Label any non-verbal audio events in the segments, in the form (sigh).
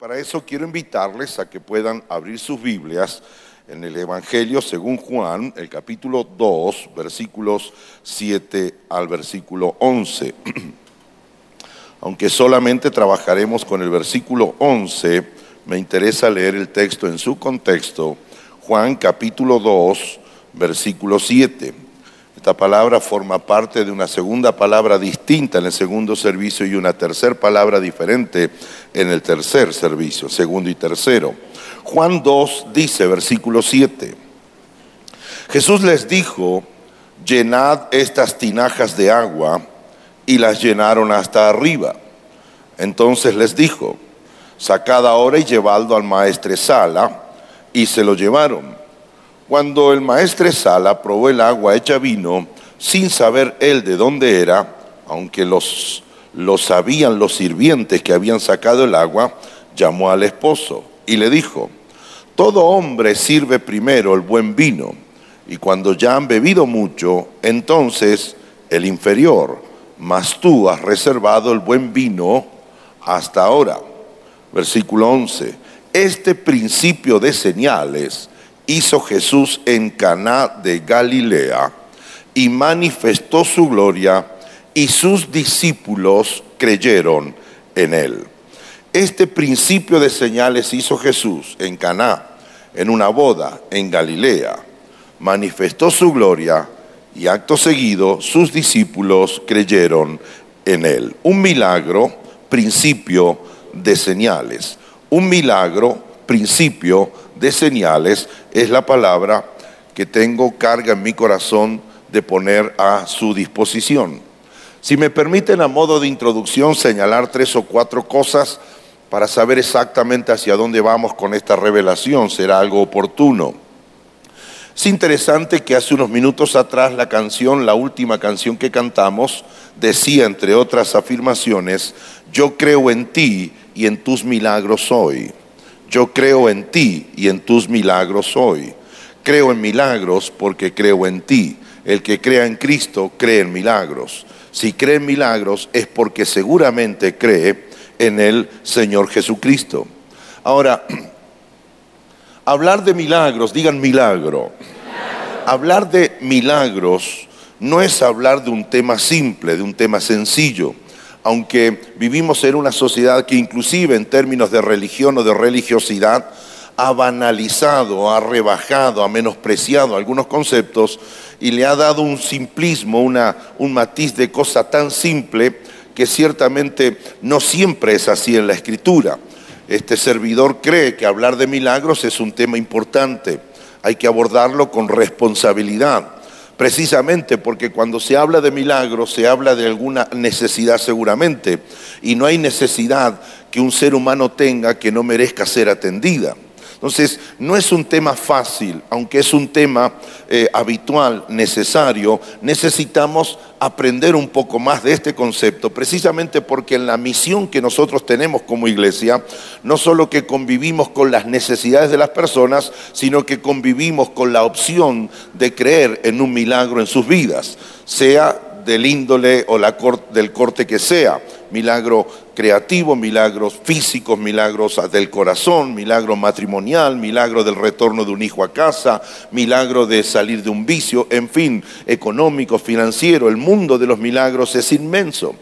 Para eso quiero invitarles a que puedan abrir sus Biblias en el Evangelio según Juan, el capítulo 2, versículos 7 al versículo 11. (clears throat) Aunque solamente trabajaremos con el versículo 11, me interesa leer el texto en su contexto. Juan capítulo 2, versículo 7. Esta palabra forma parte de una segunda palabra distinta en el segundo servicio y una tercera palabra diferente en el tercer servicio, segundo y tercero. Juan 2 dice, versículo 7, Jesús les dijo, llenad estas tinajas de agua, y las llenaron hasta arriba. Entonces les dijo, sacad ahora y llevadlo al maestresala, y se lo llevaron. Cuando el maestresala probó el agua hecha vino, sin saber él de dónde era, aunque los, lo sabían los sirvientes que habían sacado el agua, llamó al esposo y le dijo, todo hombre sirve primero el buen vino, y cuando ya han bebido mucho, entonces el inferior, mas tú has reservado el buen vino hasta ahora. Versículo 11. Este principio de señales hizo Jesús en Caná de Galilea y manifestó su gloria y sus discípulos creyeron en él. Este principio de señales hizo Jesús en Caná, en una boda en Galilea. Manifestó su gloria y acto seguido sus discípulos creyeron en él. Un milagro, principio de señales. Un milagro, principio de señales es la palabra que tengo carga en mi corazón de poner a su disposición. Si me permiten a modo de introducción señalar tres o cuatro cosas para saber exactamente hacia dónde vamos con esta revelación, será algo oportuno. Es interesante que hace unos minutos atrás la canción, la última canción que cantamos, decía, entre otras afirmaciones, yo creo en ti y en tus milagros hoy yo creo en ti y en tus milagros hoy. Creo en milagros porque creo en ti. El que crea en Cristo cree en milagros. Si cree en milagros es porque seguramente cree en el Señor Jesucristo. Ahora, (clears throat) hablar de milagros, digan milagro. Hablar de milagros no es hablar de un tema simple, de un tema sencillo aunque vivimos en una sociedad que inclusive en términos de religión o de religiosidad ha banalizado, ha rebajado, ha menospreciado algunos conceptos y le ha dado un simplismo, un matiz de cosa tan simple que ciertamente no siempre es así en la escritura. Este servidor cree que hablar de milagros es un tema importante, hay que abordarlo con responsabilidad precisamente porque cuando se habla de milagros se habla de alguna necesidad seguramente, y no hay necesidad que un ser humano tenga que no merezca ser atendida. Entonces, no es un tema fácil, aunque es un tema eh, habitual, necesario, necesitamos aprender un poco más de este concepto, precisamente porque en la misión que nosotros tenemos como iglesia, no solo que convivimos con las necesidades de las personas, sino que convivimos con la opción de creer en un milagro en sus vidas, sea del índole o la del corte que sea, milagro creativo, milagros físicos, milagros del corazón, milagro matrimonial, milagro del retorno de un hijo a casa, milagro de salir de un vicio, en fin, económico, financiero, el mundo de los milagros es inmenso.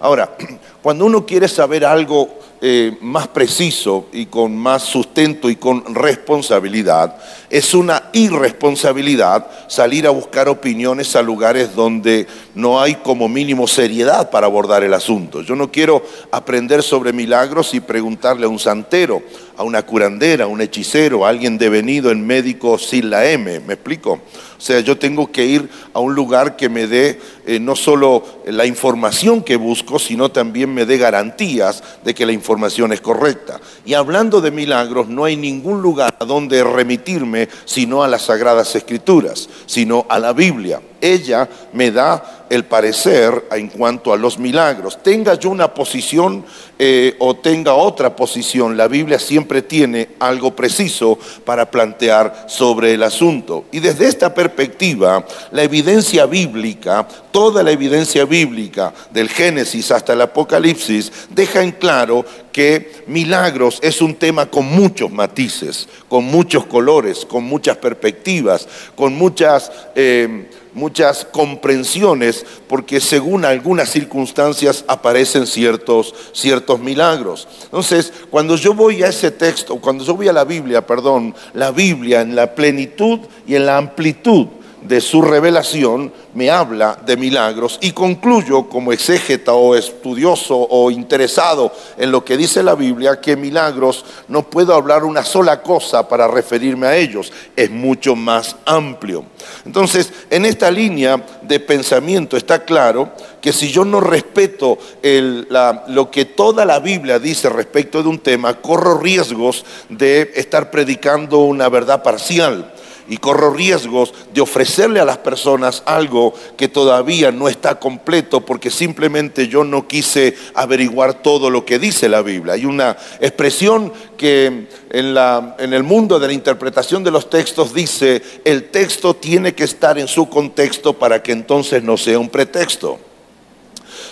Ahora, (clears throat) cuando uno quiere saber algo eh, más preciso y con más sustento y con responsabilidad, es una irresponsabilidad salir a buscar opiniones a lugares donde no hay como mínimo seriedad para abordar el asunto. Yo no quiero aprender sobre milagros y preguntarle a un santero, a una curandera, a un hechicero, a alguien devenido en médico sin la M, ¿me explico? O sea, yo tengo que ir a un lugar que me dé eh, no solo la información que busco, sino también me dé garantías de que la información es correcta. Y hablando de milagros, no hay ningún lugar a donde remitirme sino a las Sagradas Escrituras, sino a la Biblia. ella me da el parecer en cuanto a los milagros. Tenga yo una posición eh, o tenga otra posición, la Biblia siempre tiene algo preciso para plantear sobre el asunto. Y desde esta perspectiva, la evidencia bíblica, toda la evidencia bíblica, del Génesis hasta el Apocalipsis, deja en claro que milagros es un tema con muchos matices, con muchos colores, con muchas perspectivas, con muchas... Eh, muchas comprensiones, porque según algunas circunstancias aparecen ciertos, ciertos milagros. Entonces, cuando yo voy a ese texto, cuando yo voy a la Biblia, perdón, la Biblia en la plenitud y en la amplitud de su revelación me habla de milagros y concluyo como exégeta o estudioso o interesado en lo que dice la Biblia que milagros no puedo hablar una sola cosa para referirme a ellos, es mucho más amplio. Entonces, en esta línea de pensamiento está claro que si yo no respeto lo que toda la Biblia dice respecto de un tema, corro riesgos de estar predicando una verdad parcial y corro riesgos de ofrecerle a las personas algo que todavía no está completo porque simplemente yo no quise averiguar todo lo que dice la Biblia. Hay una expresión que en, la, en el mundo de la interpretación de los textos dice, el texto tiene que estar en su contexto para que entonces no sea un pretexto.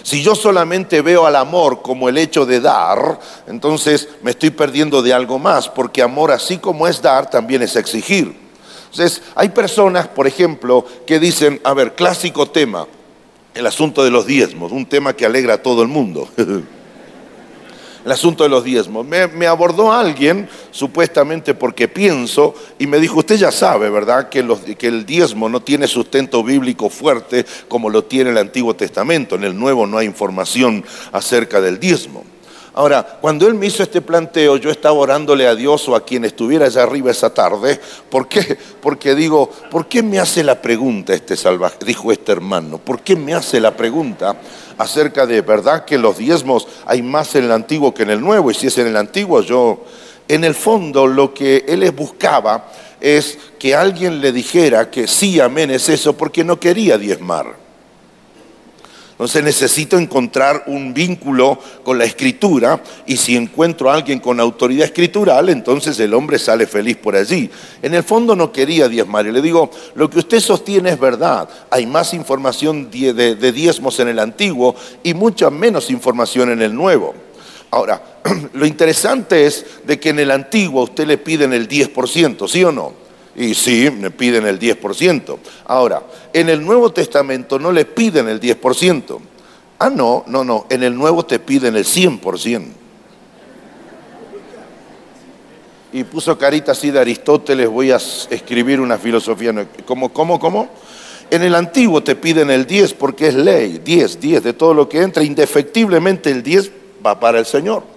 Si yo solamente veo al amor como el hecho de dar, entonces me estoy perdiendo de algo más, porque amor así como es dar, también es exigir. Entonces, hay personas, por ejemplo, que dicen, a ver, clásico tema, el asunto de los diezmos, un tema que alegra a todo el mundo. (laughs) el asunto de los diezmos. Me, abordó alguien, supuestamente porque pienso, y me dijo, usted ya sabe, ¿verdad?, que, el diezmo no tiene sustento bíblico fuerte como lo tiene el Antiguo Testamento. En el Nuevo no hay información acerca del diezmo. Ahora, cuando él me hizo este planteo, yo estaba orándole a Dios o a quien estuviera allá arriba esa tarde. ¿Por qué? Porque digo, ¿por qué me hace la pregunta este salvaje? Dijo este hermano, ¿por qué me hace la pregunta acerca de verdad que los diezmos hay más en el antiguo que en el nuevo? Y si es en el antiguo, yo, en el fondo, lo que él buscaba es que alguien le dijera que sí, amén, es eso, porque no quería diezmar. Entonces necesito encontrar un vínculo con la escritura y si encuentro a alguien con autoridad escritural, entonces el hombre sale feliz por allí. En el fondo no quería diezmar y le digo, lo que usted sostiene es verdad, hay más información de, diezmos en el antiguo y mucha menos información en el nuevo. Ahora, (clears throat) lo interesante es de que en el antiguo usted le piden el 10%, ¿sí o no? Y sí, me piden el 10%. Ahora, en el Nuevo Testamento no le piden el 10%. Ah, no, no, no. En el Nuevo te piden el 100%. Y puso carita así de Aristóteles, voy a escribir una filosofía. ¿Cómo, cómo, cómo? En el Antiguo te piden el 10 porque es ley. 10, 10 de todo lo que entra. Indefectiblemente el 10 va para el Señor.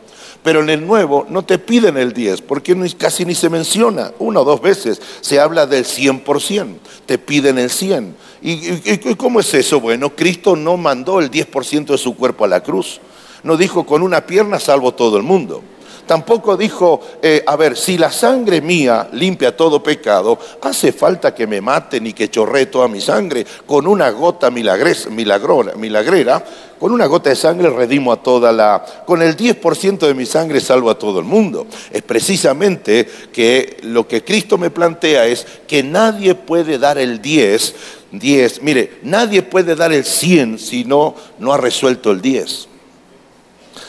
Pero en el nuevo no te piden el 10, porque casi ni se menciona, una o dos veces se habla del 100%, te piden el 100. ¿Y, cómo es eso? Bueno, Cristo no mandó el 10% de su cuerpo a la cruz, no dijo con una pierna salvo todo el mundo. Tampoco dijo, eh, a ver, si la sangre mía limpia todo pecado, hace falta que me maten y que chorree toda mi sangre. Con una gota milagrera, con una gota de sangre redimo a toda la... Con el 10% de mi sangre salvo a todo el mundo. Es precisamente que lo que Cristo me plantea es que nadie puede dar el 10, 10, mire, nadie puede dar el 100 si no, no ha resuelto el 10.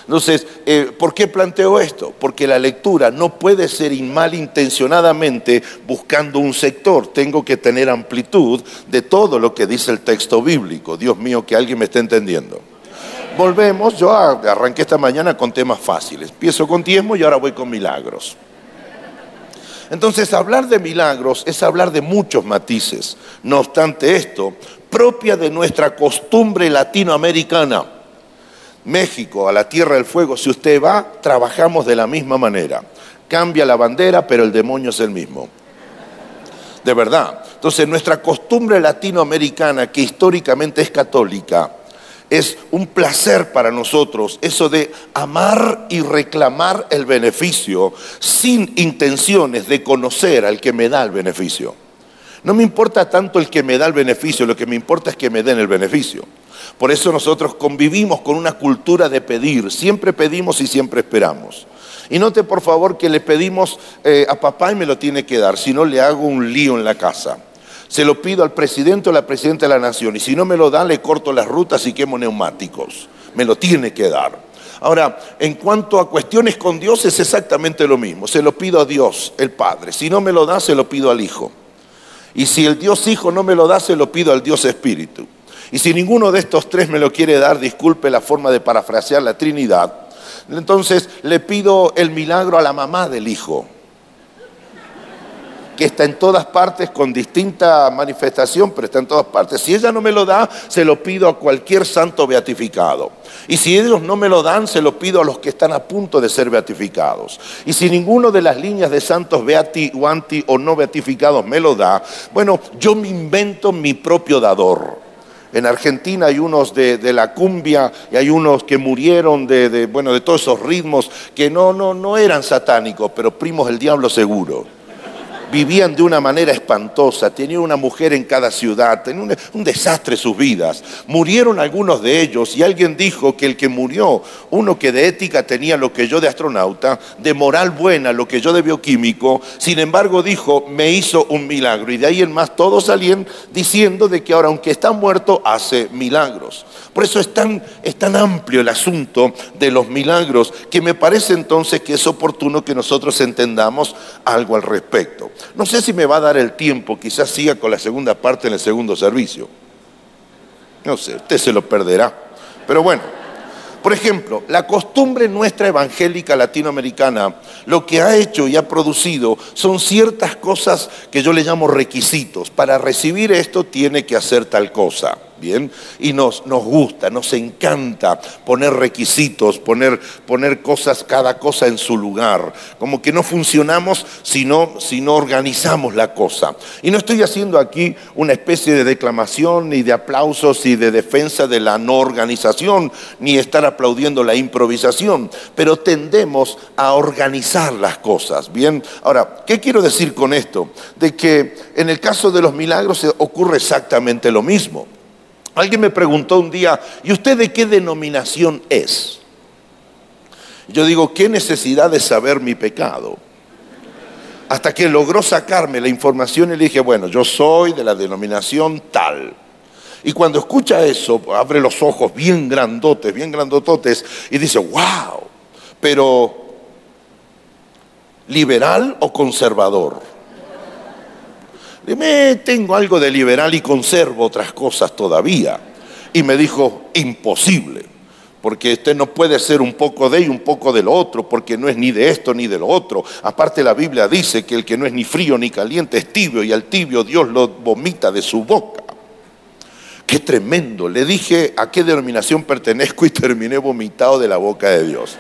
Entonces, eh, ¿por qué planteo esto? Porque la lectura no puede ser malintencionadamente buscando un sector. Tengo que tener amplitud de todo lo que dice el texto bíblico. Dios mío, que alguien me esté entendiendo. Volvemos, yo arranqué esta mañana con temas fáciles. Empiezo con diezmo y ahora voy con milagros. Entonces, hablar de milagros es hablar de muchos matices. No obstante esto, propia de nuestra costumbre latinoamericana, México, a la Tierra del Fuego, si usted va, trabajamos de la misma manera. Cambia la bandera, pero el demonio es el mismo. De verdad. Entonces, nuestra costumbre latinoamericana, que históricamente es católica, es un placer para nosotros eso de amar y reclamar el beneficio sin intenciones de conocer al que me da el beneficio. No me importa tanto el que me da el beneficio, lo que me importa es que me den el beneficio. Por eso nosotros convivimos con una cultura de pedir, siempre pedimos y siempre esperamos. Y note por favor que le pedimos eh, a papá y me lo tiene que dar, si no le hago un lío en la casa. Se lo pido al presidente o la presidenta de la nación y si no me lo da le corto las rutas y quemo neumáticos. Me lo tiene que dar. Ahora, en cuanto a cuestiones con Dios es exactamente lo mismo. Se lo pido a Dios, el Padre. Si no me lo da, se lo pido al Hijo. Y si el Dios Hijo no me lo da, se lo pido al Dios Espíritu. Y si ninguno de estos tres me lo quiere dar, disculpe la forma de parafrasear la Trinidad, entonces le pido el milagro a la mamá del Hijo que está en todas partes con distinta manifestación, pero está en todas partes. Si ella no me lo da, se lo pido a cualquier santo beatificado. Y si ellos no me lo dan, se lo pido a los que están a punto de ser beatificados. Y si ninguno de las líneas de santos beati o anti o no beatificados me lo da, bueno, yo me invento mi propio dador. En Argentina hay unos de, la cumbia y hay unos que murieron de, bueno, de todos esos ritmos que no, no, no eran satánicos, pero primos del diablo seguro vivían de una manera espantosa, tenían una mujer en cada ciudad, tenían un, desastre sus vidas. Murieron algunos de ellos y alguien dijo que el que murió, uno que de ética tenía lo que yo de astronauta, de moral buena lo que yo de bioquímico, sin embargo dijo, me hizo un milagro. Y de ahí en más todos salían diciendo de que ahora aunque está muerto, hace milagros. Por eso es tan, es tan amplio el asunto de los milagros que me parece entonces que es oportuno que nosotros entendamos algo al respecto. No sé si me va a dar el tiempo, quizás siga con la segunda parte en el segundo servicio. No sé, usted se lo perderá. Pero bueno, por ejemplo, la costumbre nuestra evangélica latinoamericana lo que ha hecho y ha producido son ciertas cosas que yo le llamo requisitos. Para recibir esto tiene que hacer tal cosa. Bien, y nos, nos gusta, nos encanta poner requisitos, poner, poner cosas, cada cosa en su lugar. Como que no funcionamos si no, organizamos la cosa. Y no estoy haciendo aquí una especie de declamación, ni de aplausos, y de defensa de la no organización, ni estar aplaudiendo la improvisación, pero tendemos a organizar las cosas. Bien, ahora, ¿qué quiero decir con esto? De que en el caso de los milagros ocurre exactamente lo mismo. Alguien me preguntó un día, ¿y usted de qué denominación es? Yo digo, ¿qué necesidad de saber mi pecado? Hasta que logró sacarme la información y le dije, bueno, yo soy de la denominación tal. Y cuando escucha eso, abre los ojos bien grandotes, bien grandototes, y dice, wow, pero ¿liberal o conservador? Me tengo algo de liberal y conservo otras cosas todavía. Y me dijo, imposible, porque usted no puede ser un poco de y un poco de lo otro, porque no es ni de esto ni de lo otro. Aparte la Biblia dice que el que no es ni frío ni caliente es tibio y al tibio Dios lo vomita de su boca. Qué tremendo. Le dije a qué denominación pertenezco y terminé vomitado de la boca de Dios.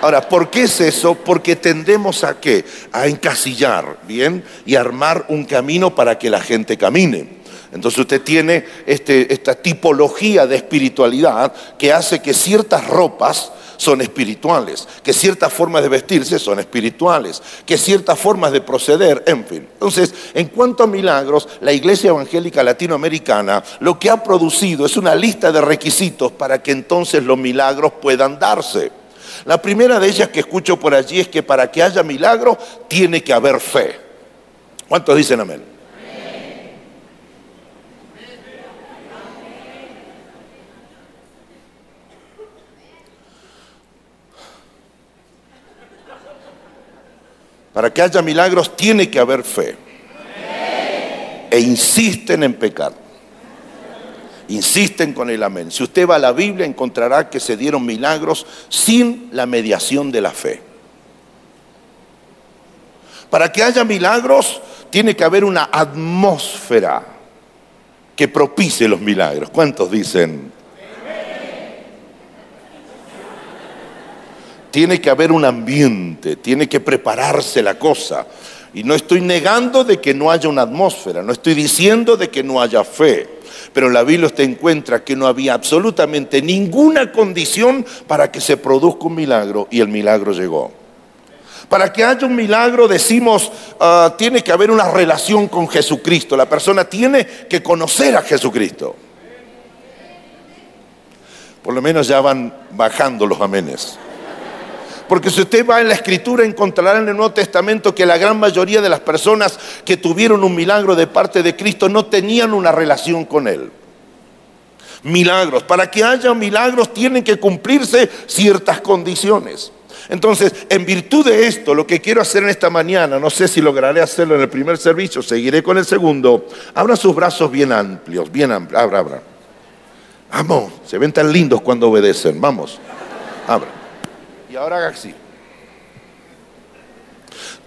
Ahora, ¿por qué es eso? Porque tendemos a qué? A encasillar, ¿bien? Y armar un camino para que la gente camine. Entonces usted tiene este, esta tipología de espiritualidad que hace que ciertas ropas son espirituales, que ciertas formas de vestirse son espirituales, que ciertas formas de proceder, en fin. Entonces, en cuanto a milagros, la Iglesia Evangélica Latinoamericana lo que ha producido es una lista de requisitos para que entonces los milagros puedan darse. La primera de ellas que escucho por allí es que para que haya milagro tiene que haber fe. ¿Cuántos dicen amén? Para que haya milagros tiene que haber fe. E insisten en pecar. Insisten con el amén. Si usted va a la Biblia encontrará que se dieron milagros sin la mediación de la fe. Para que haya milagros tiene que haber una atmósfera que propicie los milagros. ¿Cuántos dicen? Tiene que haber un ambiente, tiene que prepararse la cosa. Y no estoy negando de que no haya una atmósfera, no estoy diciendo de que no haya fe. Pero la Biblia usted encuentra que no había absolutamente ninguna condición para que se produzca un milagro y el milagro llegó. Para que haya un milagro decimos, ah, tiene que haber una relación con Jesucristo. La persona tiene que conocer a Jesucristo. Por lo menos ya van bajando los amenes. Porque si usted va en la escritura encontrará en el Nuevo Testamento que la gran mayoría de las personas que tuvieron un milagro de parte de Cristo no tenían una relación con Él. Milagros. Para que haya milagros tienen que cumplirse ciertas condiciones. Entonces, en virtud de esto, lo que quiero hacer en esta mañana, no sé si lograré hacerlo en el primer servicio, seguiré con el segundo, abra sus brazos bien amplios, bien amplios, abra, abra. Vamos, se ven tan lindos cuando obedecen, vamos, abra. Y ahora haga así.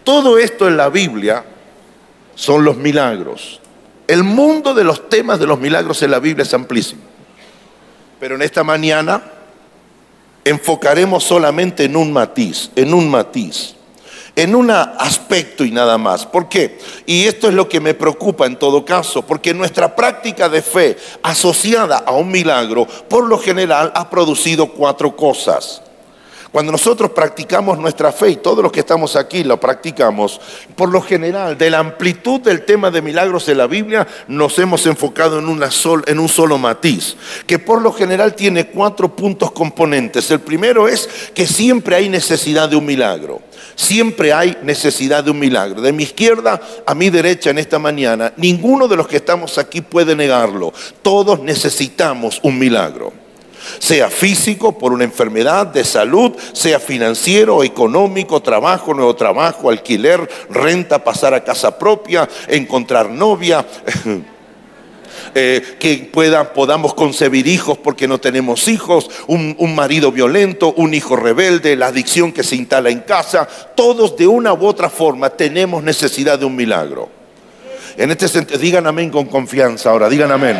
Todo esto en la Biblia son los milagros. El mundo de los temas de los milagros en la Biblia es amplísimo. Pero en esta mañana enfocaremos solamente en un matiz, en un matiz, en un aspecto y nada más. ¿Por qué? Y esto es lo que me preocupa en todo caso, porque nuestra práctica de fe asociada a un milagro, por lo general, ha producido cuatro cosas. Cuando nosotros practicamos nuestra fe, y todos los que estamos aquí lo practicamos, por lo general, de la amplitud del tema de milagros de la Biblia, nos hemos enfocado en, en un solo matiz, que por lo general tiene cuatro puntos componentes. El primero es que siempre hay necesidad de un milagro. Siempre hay necesidad de un milagro. De mi izquierda a mi derecha en esta mañana, ninguno de los que estamos aquí puede negarlo. Todos necesitamos un milagro sea físico por una enfermedad de salud, sea financiero, económico, trabajo, nuevo trabajo, alquiler, renta, pasar a casa propia, encontrar novia. (laughs) Eh, que pueda, podamos concebir hijos porque no tenemos hijos, un, un, marido violento, un hijo rebelde, la adicción que se instala en casa, todos de una u otra forma tenemos necesidad de un milagro. En este sentido, digan amén con confianza ahora, digan amén.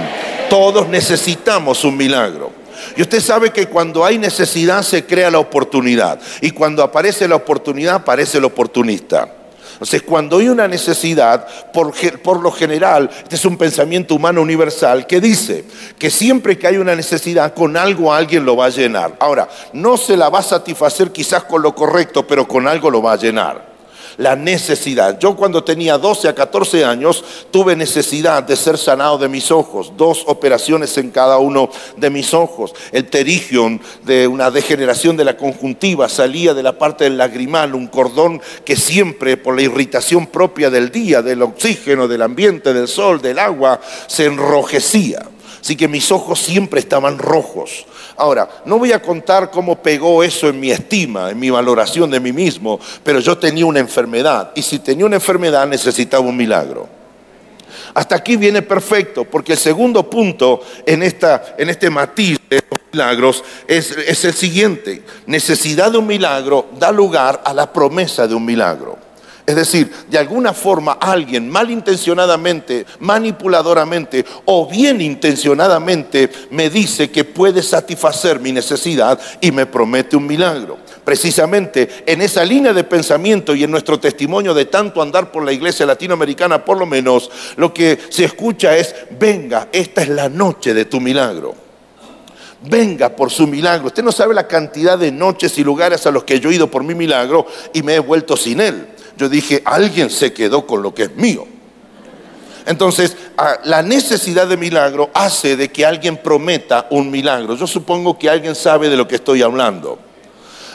Todos necesitamos un milagro. Y usted sabe que cuando hay necesidad se crea la oportunidad. Y cuando aparece la oportunidad aparece el oportunista. Entonces, cuando hay una necesidad, por, por, lo general, este es un pensamiento humano universal que dice que siempre que hay una necesidad, con algo alguien lo va a llenar. Ahora, no se la va a satisfacer quizás con lo correcto, pero con algo lo va a llenar la necesidad. Yo cuando tenía 12 a 14 años tuve necesidad de ser sanado de mis ojos, dos operaciones en cada uno de mis ojos. El terigion de una degeneración de la conjuntiva salía de la parte del lagrimal, un cordón que siempre por la irritación propia del día, del oxígeno, del ambiente, del sol, del agua, se enrojecía. Así que mis ojos siempre estaban rojos. Ahora, no voy a contar cómo pegó eso en mi estima, en mi valoración de mí mismo, pero yo tenía una enfermedad y si tenía una enfermedad necesitaba un milagro. Hasta aquí viene perfecto, porque el segundo punto en, esta, en este matiz de los milagros es, es el siguiente. Necesidad de un milagro da lugar a la promesa de un milagro. Es decir, de alguna forma alguien malintencionadamente, manipuladoramente o bien intencionadamente me dice que puede satisfacer mi necesidad y me promete un milagro. Precisamente en esa línea de pensamiento y en nuestro testimonio de tanto andar por la iglesia latinoamericana, por lo menos, lo que se escucha es, venga, esta es la noche de tu milagro venga por su milagro. Usted no sabe la cantidad de noches y lugares a los que yo he ido por mi milagro y me he vuelto sin él yo dije, alguien se quedó con lo que es mío. Entonces, la necesidad de milagro hace de que alguien prometa un milagro. Yo supongo que alguien sabe de lo que estoy hablando.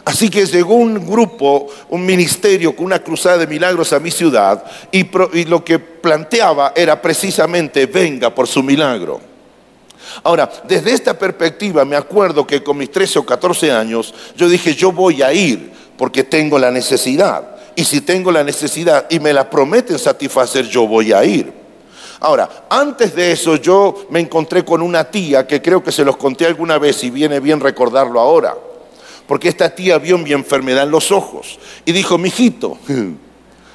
Así que llegó un grupo, un ministerio con una cruzada de milagros a mi ciudad y, y lo que planteaba era precisamente venga por su milagro. Ahora, desde esta perspectiva me acuerdo que con mis 13 o 14 años yo dije yo voy a ir porque tengo la necesidad y si tengo la necesidad y me la prometen satisfacer, yo voy a ir. Ahora, antes de eso yo me encontré con una tía que creo que se los conté alguna vez y viene bien recordarlo ahora. Porque esta tía vio mi enfermedad en los ojos y dijo, mijito,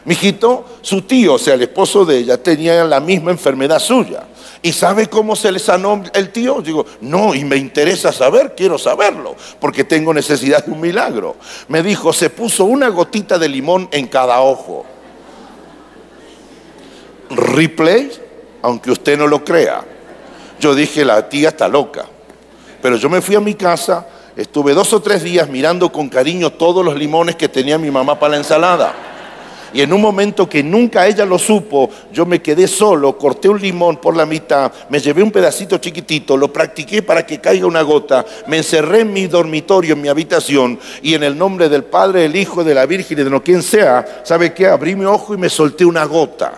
mijito, su tío, o sea, el esposo de ella, tenía la misma enfermedad suya. ¿Y sabe cómo se le sanó el tío? Digo, no, y me interesa saber, quiero saberlo, porque tengo necesidad de un milagro. Me dijo, se puso una gotita de limón en cada ojo. Replay, aunque usted no lo crea. Yo dije, la tía está loca. Pero yo me fui a mi casa estuve dos o tres días mirando con cariño todos los limones que tenía mi mamá para la ensalada. Y en un momento que nunca ella lo supo, yo me quedé solo, corté un limón por la mitad, me llevé un pedacito chiquitito, lo practiqué para que caiga una gota, me encerré en mi dormitorio, en mi habitación, y en el nombre del Padre, del Hijo, de la Virgen y de lo quien sea, ¿sabe qué? Abrí mi ojo y me solté una gota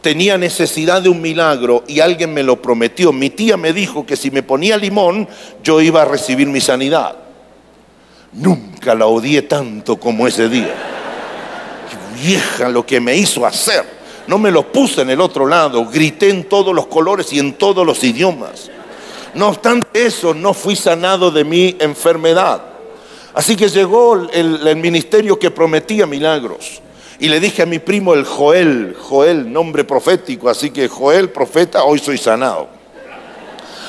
tenía necesidad de un milagro y alguien me lo prometió. Mi tía me dijo que si me ponía limón yo iba a recibir mi sanidad. Nunca la odié tanto como ese día vieja lo que me hizo hacer. No me lo puse en el otro lado, grité en todos los colores y en todos los idiomas. No obstante eso, no fui sanado de mi enfermedad. Así que llegó el, ministerio que prometía milagros. Y le dije a mi primo el Joel, Joel, nombre profético, así que Joel, profeta, hoy soy sanado.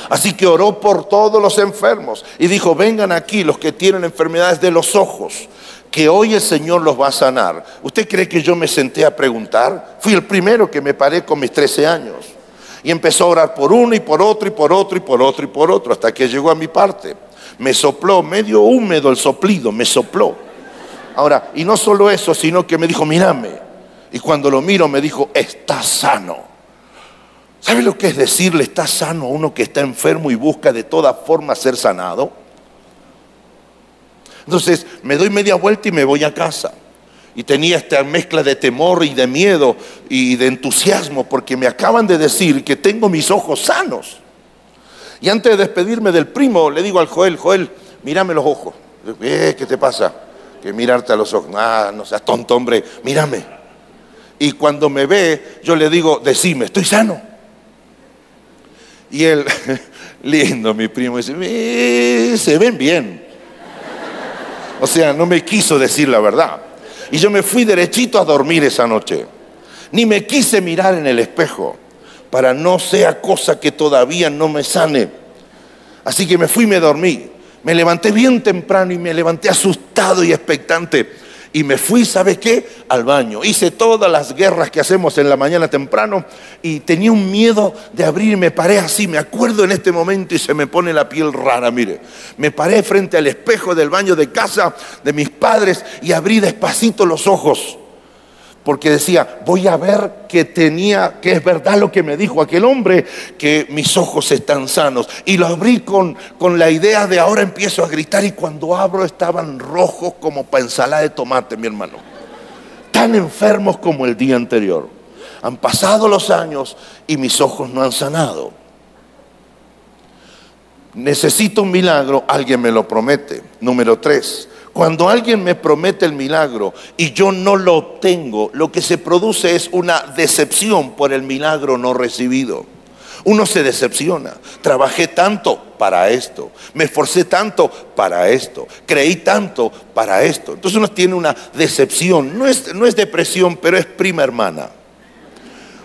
Así que oró por todos los enfermos y dijo, vengan aquí los que tienen enfermedades de los ojos, que hoy el Señor los va a sanar. ¿Usted cree que yo me senté a preguntar? Fui el primero que me paré con mis 13 años. Y empezó a orar por uno y por otro y por otro y por otro y por otro, hasta que llegó a mi parte. Me sopló, medio húmedo el soplido, me sopló. Ahora, y no solo eso, sino que me dijo, mírame. Y cuando lo miro me dijo, está sano. ¿Sabe lo que es decirle está sano a uno que está enfermo y busca de toda forma ser sanado? Entonces me doy media vuelta y me voy a casa. Y tenía esta mezcla de temor y de miedo y de entusiasmo porque me acaban de decir que tengo mis ojos sanos. Y antes de despedirme del primo, le digo al Joel, Joel, mírame los ojos. Eh, ¿Qué te pasa? Que mirarte a los ojos. Ah, no seas tonto, hombre, mírame. Y cuando me ve, yo le digo, decime, estoy sano. Y él, (laughs) lindo mi primo, dice, eh, se ven bien. O sea, no me quiso decir la verdad. Y yo me fui derechito a dormir esa noche. Ni me quise mirar en el espejo para no sea cosa que todavía no me sane. Así que me fui y me dormí. Me levanté bien temprano y me levanté asustado y expectante y me fui, ¿sabe qué? Al baño. Hice todas las guerras que hacemos en la mañana temprano y tenía un miedo de abrir. Me paré así, me acuerdo en este momento y se me pone la piel rara, mire. Me paré frente al espejo del baño de casa de mis padres y abrí despacito los ojos porque decía, voy a ver que tenía, que es verdad lo que me dijo aquel hombre, que mis ojos están sanos. Y lo abrí con, con la idea de ahora empiezo a gritar y cuando abro estaban rojos como para ensalada de tomate, mi hermano. Tan enfermos como el día anterior. Han pasado los años y mis ojos no han sanado. Necesito un milagro, alguien me lo promete. Número tres, cuando alguien me promete el milagro y yo no lo obtengo, lo que se produce es una decepción por el milagro no recibido. Uno se decepciona. Trabajé tanto para esto. Me esforcé tanto para esto. Creí tanto para esto. Entonces uno tiene una decepción. No es, no es depresión, pero es prima hermana.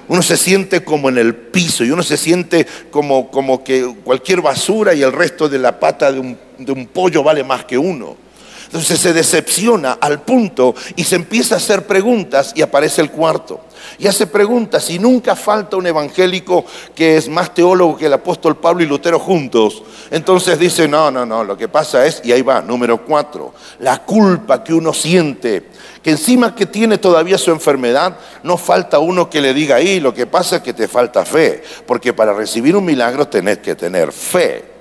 Uno se siente como en el piso y uno se siente como, como que cualquier basura y el resto de la pata de un, de un pollo vale más que uno. Entonces se decepciona al punto y se empieza a hacer preguntas y aparece el cuarto. Y hace preguntas y nunca falta un evangélico que es más teólogo que el apóstol Pablo y Lutero juntos. Entonces dice, no, no, no, lo que pasa es, y ahí va, número cuatro, la culpa que uno siente, que encima que tiene todavía su enfermedad, no falta uno que le diga, ahí lo que pasa es que te falta fe, porque para recibir un milagro tenés que tener fe.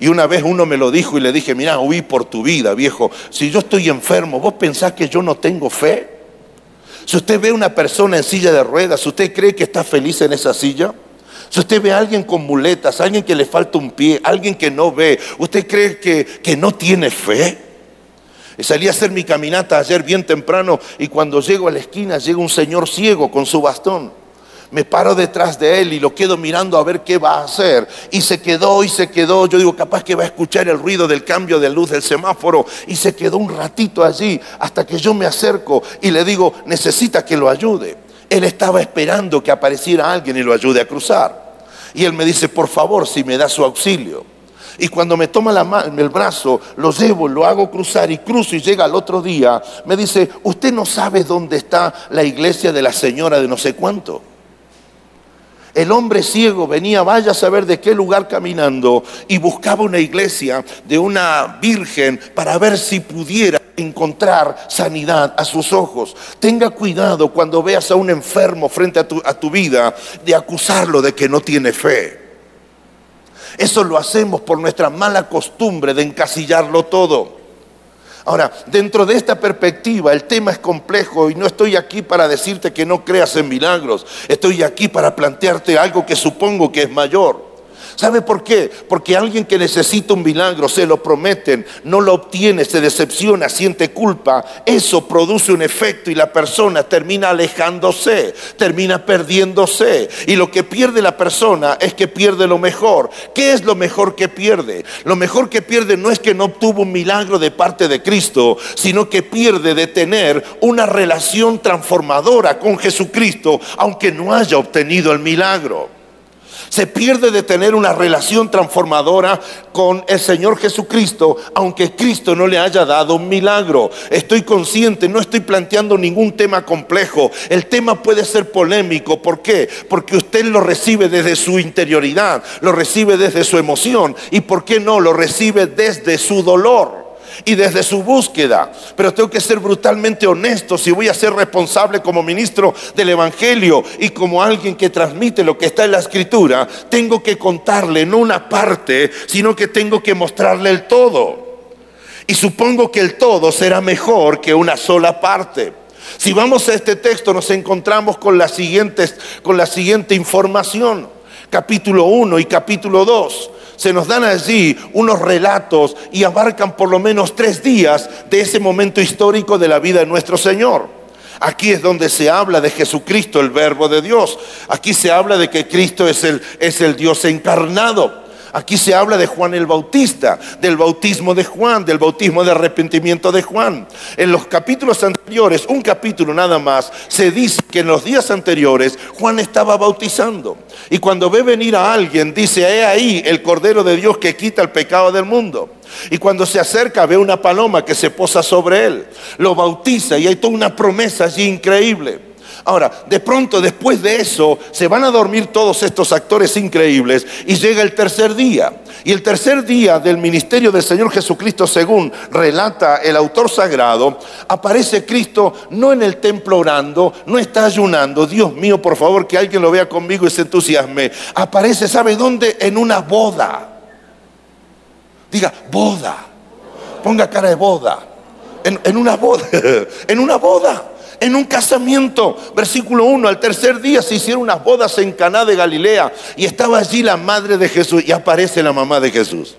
Y una vez uno me lo dijo y le dije, mira, huí por tu vida, viejo. Si yo estoy enfermo, ¿vos pensás que yo no tengo fe? Si usted ve a una persona en silla de ruedas, ¿usted cree que está feliz en esa silla? Si usted ve a alguien con muletas, alguien que le falta un pie, alguien que no ve, ¿usted cree que, que no tiene fe? Salí a hacer mi caminata ayer bien temprano y cuando llego a la esquina llega un señor ciego con su bastón me paro detrás de él y lo quedo mirando a ver qué va a hacer. Y se quedó y se quedó. Yo digo, capaz que va a escuchar el ruido del cambio de luz del semáforo. Y se quedó un ratito allí hasta que yo me acerco y le digo, necesita que lo ayude. Él estaba esperando que apareciera alguien y lo ayude a cruzar. Y él me dice, por favor, si me da su auxilio. Y cuando me toma la mano, el brazo, lo llevo, lo hago cruzar y cruzo y llega al otro día, me dice, usted no sabe dónde está la iglesia de la señora de no sé cuánto. El hombre ciego venía, vaya a saber de qué lugar caminando, y buscaba una iglesia de una virgen para ver si pudiera encontrar sanidad a sus ojos. Tenga cuidado cuando veas a un enfermo frente a tu, a tu vida de acusarlo de que no tiene fe. Eso lo hacemos por nuestra mala costumbre de encasillarlo todo. Ahora, dentro de esta perspectiva, el tema es complejo y no estoy aquí para decirte que no creas en milagros. Estoy aquí para plantearte algo que supongo que es mayor. ¿Sabe por qué? Porque alguien que necesita un milagro, se lo prometen, no lo obtiene, se decepciona, siente culpa, eso produce un efecto y la persona termina alejándose, termina perdiéndose. Y lo que pierde la persona es que pierde lo mejor. ¿Qué es lo mejor que pierde? Lo mejor que pierde no es que no obtuvo un milagro de parte de Cristo, sino que pierde de tener una relación transformadora con Jesucristo, aunque no haya obtenido el milagro. Se pierde de tener una relación transformadora con el Señor Jesucristo, aunque Cristo no le haya dado un milagro. Estoy consciente, no estoy planteando ningún tema complejo. El tema puede ser polémico. ¿Por qué? Porque usted lo recibe desde su interioridad, lo recibe desde su emoción. ¿Y por qué no? Lo recibe desde su dolor y desde su búsqueda. Pero tengo que ser brutalmente honesto si voy a ser responsable como ministro del Evangelio y como alguien que transmite lo que está en la Escritura. Tengo que contarle no una parte, sino que tengo que mostrarle el todo. Y supongo que el todo será mejor que una sola parte. Si vamos a este texto nos encontramos con la, con la siguiente información. Capítulo 1 y capítulo 2 se nos dan allí unos relatos y abarcan por lo menos tres días de ese momento histórico de la vida de nuestro Señor. Aquí es donde se habla de Jesucristo, el verbo de Dios. Aquí se habla de que Cristo es el, es el Dios encarnado. Aquí se habla de Juan el Bautista, del bautismo de Juan, del bautismo de arrepentimiento de Juan. En los capítulos anteriores, un capítulo nada más, se dice que en los días anteriores Juan estaba bautizando. Y cuando ve venir a alguien, dice, he ahí el Cordero de Dios que quita el pecado del mundo. Y cuando se acerca ve una paloma que se posa sobre él, lo bautiza y hay toda una promesa allí increíble. Ahora, de pronto después de eso se van a dormir todos estos actores increíbles y llega el tercer día. Y el tercer día del ministerio del Señor Jesucristo, según relata el autor sagrado, aparece Cristo no en el templo orando, no está ayunando. Dios mío, por favor, que alguien lo vea conmigo y se entusiasme. Aparece, ¿sabe dónde? En una boda. Diga, boda. Ponga cara de boda. En, en una boda. (laughs) en una boda en un casamiento. Versículo 1, al tercer día se hicieron unas bodas en Caná de Galilea y estaba allí la madre de Jesús y aparece la mamá de Jesús.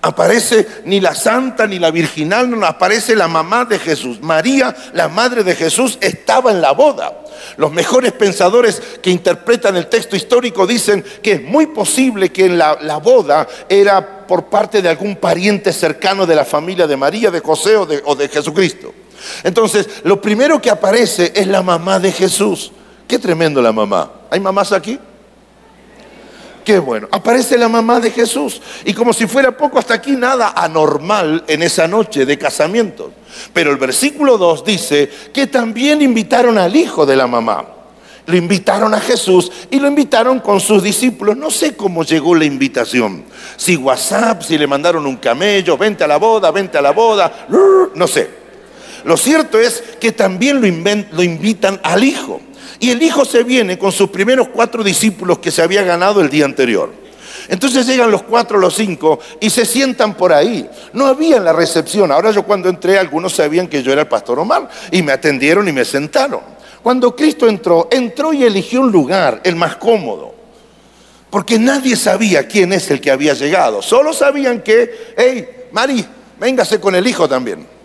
Aparece ni la santa ni la virginal, no aparece la mamá de Jesús. María, la madre de Jesús, estaba en la boda. Los mejores pensadores que interpretan el texto histórico dicen que es muy posible que en la, boda era por parte de algún pariente cercano de la familia de María, de José o de, o de Jesucristo. Entonces, lo primero que aparece es la mamá de Jesús. Qué tremendo la mamá. ¿Hay mamás aquí? Qué bueno. Aparece la mamá de Jesús. Y como si fuera poco, hasta aquí nada anormal en esa noche de casamiento. Pero el versículo 2 dice que también invitaron al hijo de la mamá. Lo invitaron a Jesús y lo invitaron con sus discípulos. No sé cómo llegó la invitación. Si WhatsApp, si le mandaron un camello, vente a la boda, vente a la boda, no sé. Lo cierto es que también lo, invitan al hijo. Y el hijo se viene con sus primeros cuatro discípulos que se había ganado el día anterior. Entonces llegan los cuatro, los cinco y se sientan por ahí. No había la recepción. Ahora yo cuando entré, algunos sabían que yo era el pastor Omar y me atendieron y me sentaron. Cuando Cristo entró, entró y eligió un lugar, el más cómodo. Porque nadie sabía quién es el que había llegado. Solo sabían que, hey, Mari, véngase con el hijo también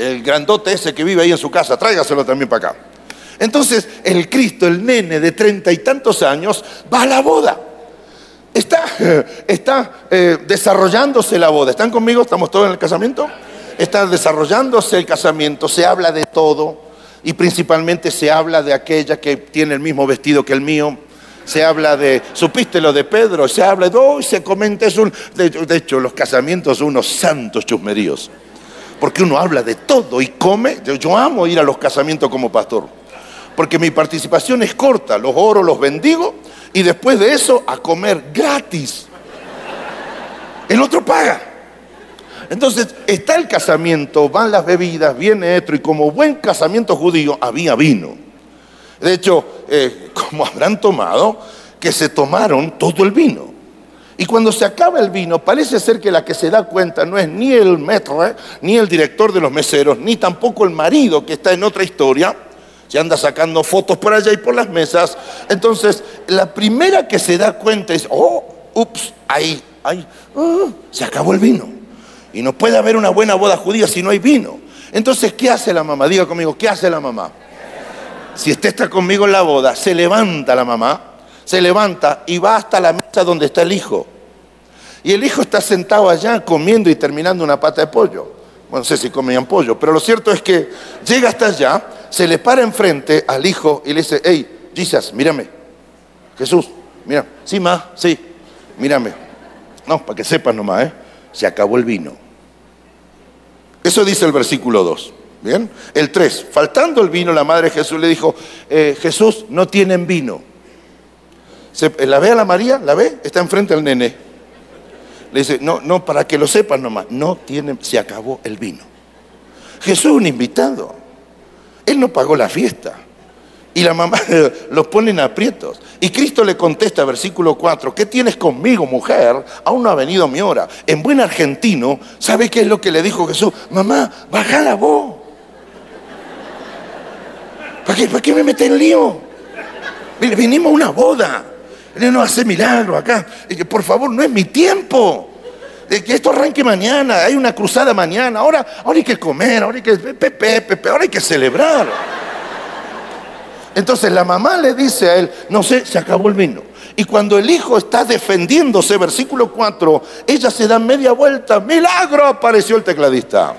el grandote ese que vive ahí en su casa, tráigaselo también para acá. Entonces el Cristo, el nene de treinta y tantos años, va a la boda. Está, (laughs) está eh, desarrollándose la boda. ¿Están conmigo? ¿Estamos todos en el casamiento? Está desarrollándose el casamiento, se habla de todo y principalmente se habla de aquella que tiene el mismo vestido que el mío. Se habla de, supiste lo de Pedro, se habla de, oh, se comenta, es un, de hecho los casamientos son unos santos chusmeríos porque uno habla de todo y come. Yo, amo ir a los casamientos como pastor, Porque mi participación es corta, los oro, los bendigo y después de eso a comer gratis. El otro paga. Entonces está el casamiento, van las bebidas, viene esto y como buen casamiento judío había vino. De hecho, eh, como habrán tomado, que se tomaron todo el vino. Y cuando se acaba el vino, parece ser que la que se da cuenta no es ni el maître, ni el director de los meseros, ni tampoco el marido que está en otra historia, se anda sacando fotos por allá y por las mesas. Entonces, la primera que se da cuenta es, oh, ups, ahí, ahí, ah, se acabó el vino. Y no puede haber una buena boda judía si no hay vino. Entonces, ¿qué hace la mamá? Diga conmigo, ¿qué hace la mamá? Si usted está conmigo en la boda, se levanta la mamá se levanta y va hasta la mesa donde está el hijo. Y el hijo está sentado allá comiendo y terminando una pata de pollo. Bueno, no sé si comían pollo, pero lo cierto es que llega hasta allá, se le para enfrente al hijo y le dice, hey, Jesus, mírame. Jesús, mira, sí, ma, sí, mírame. No, para que sepas nomás, ¿eh? Se acabó el vino. Eso dice el versículo 2. Bien, el 3. Faltando el vino, la madre de Jesús le dijo, eh, Jesús, no tienen vino. ¿La ve a la María? ¿La ve? Está enfrente del nene. Le dice, no, no, para que lo sepan nomás, no tiene, se acabó el vino. Jesús es un invitado. Él no pagó la fiesta. Y la mamá (laughs) los pone en aprietos. Y Cristo le contesta, versículo 4, ¿qué tienes conmigo, mujer? Aún no ha venido mi hora. En buen argentino, ¿sabe qué es lo que le dijo Jesús? Mamá, baja la voz. ¿Para qué, ¿Para qué me mete en lío? Vinimos a una boda no hace milagro acá. por favor, no es mi tiempo. Que esto arranque mañana, hay una cruzada mañana, ahora, ahora hay que comer, ahora hay que, pepe, ahora hay que celebrar. Entonces la mamá le dice a él, no sé, se acabó el vino. Y cuando el hijo está defendiéndose, versículo 4, ella se da media vuelta, milagro, apareció el tecladista.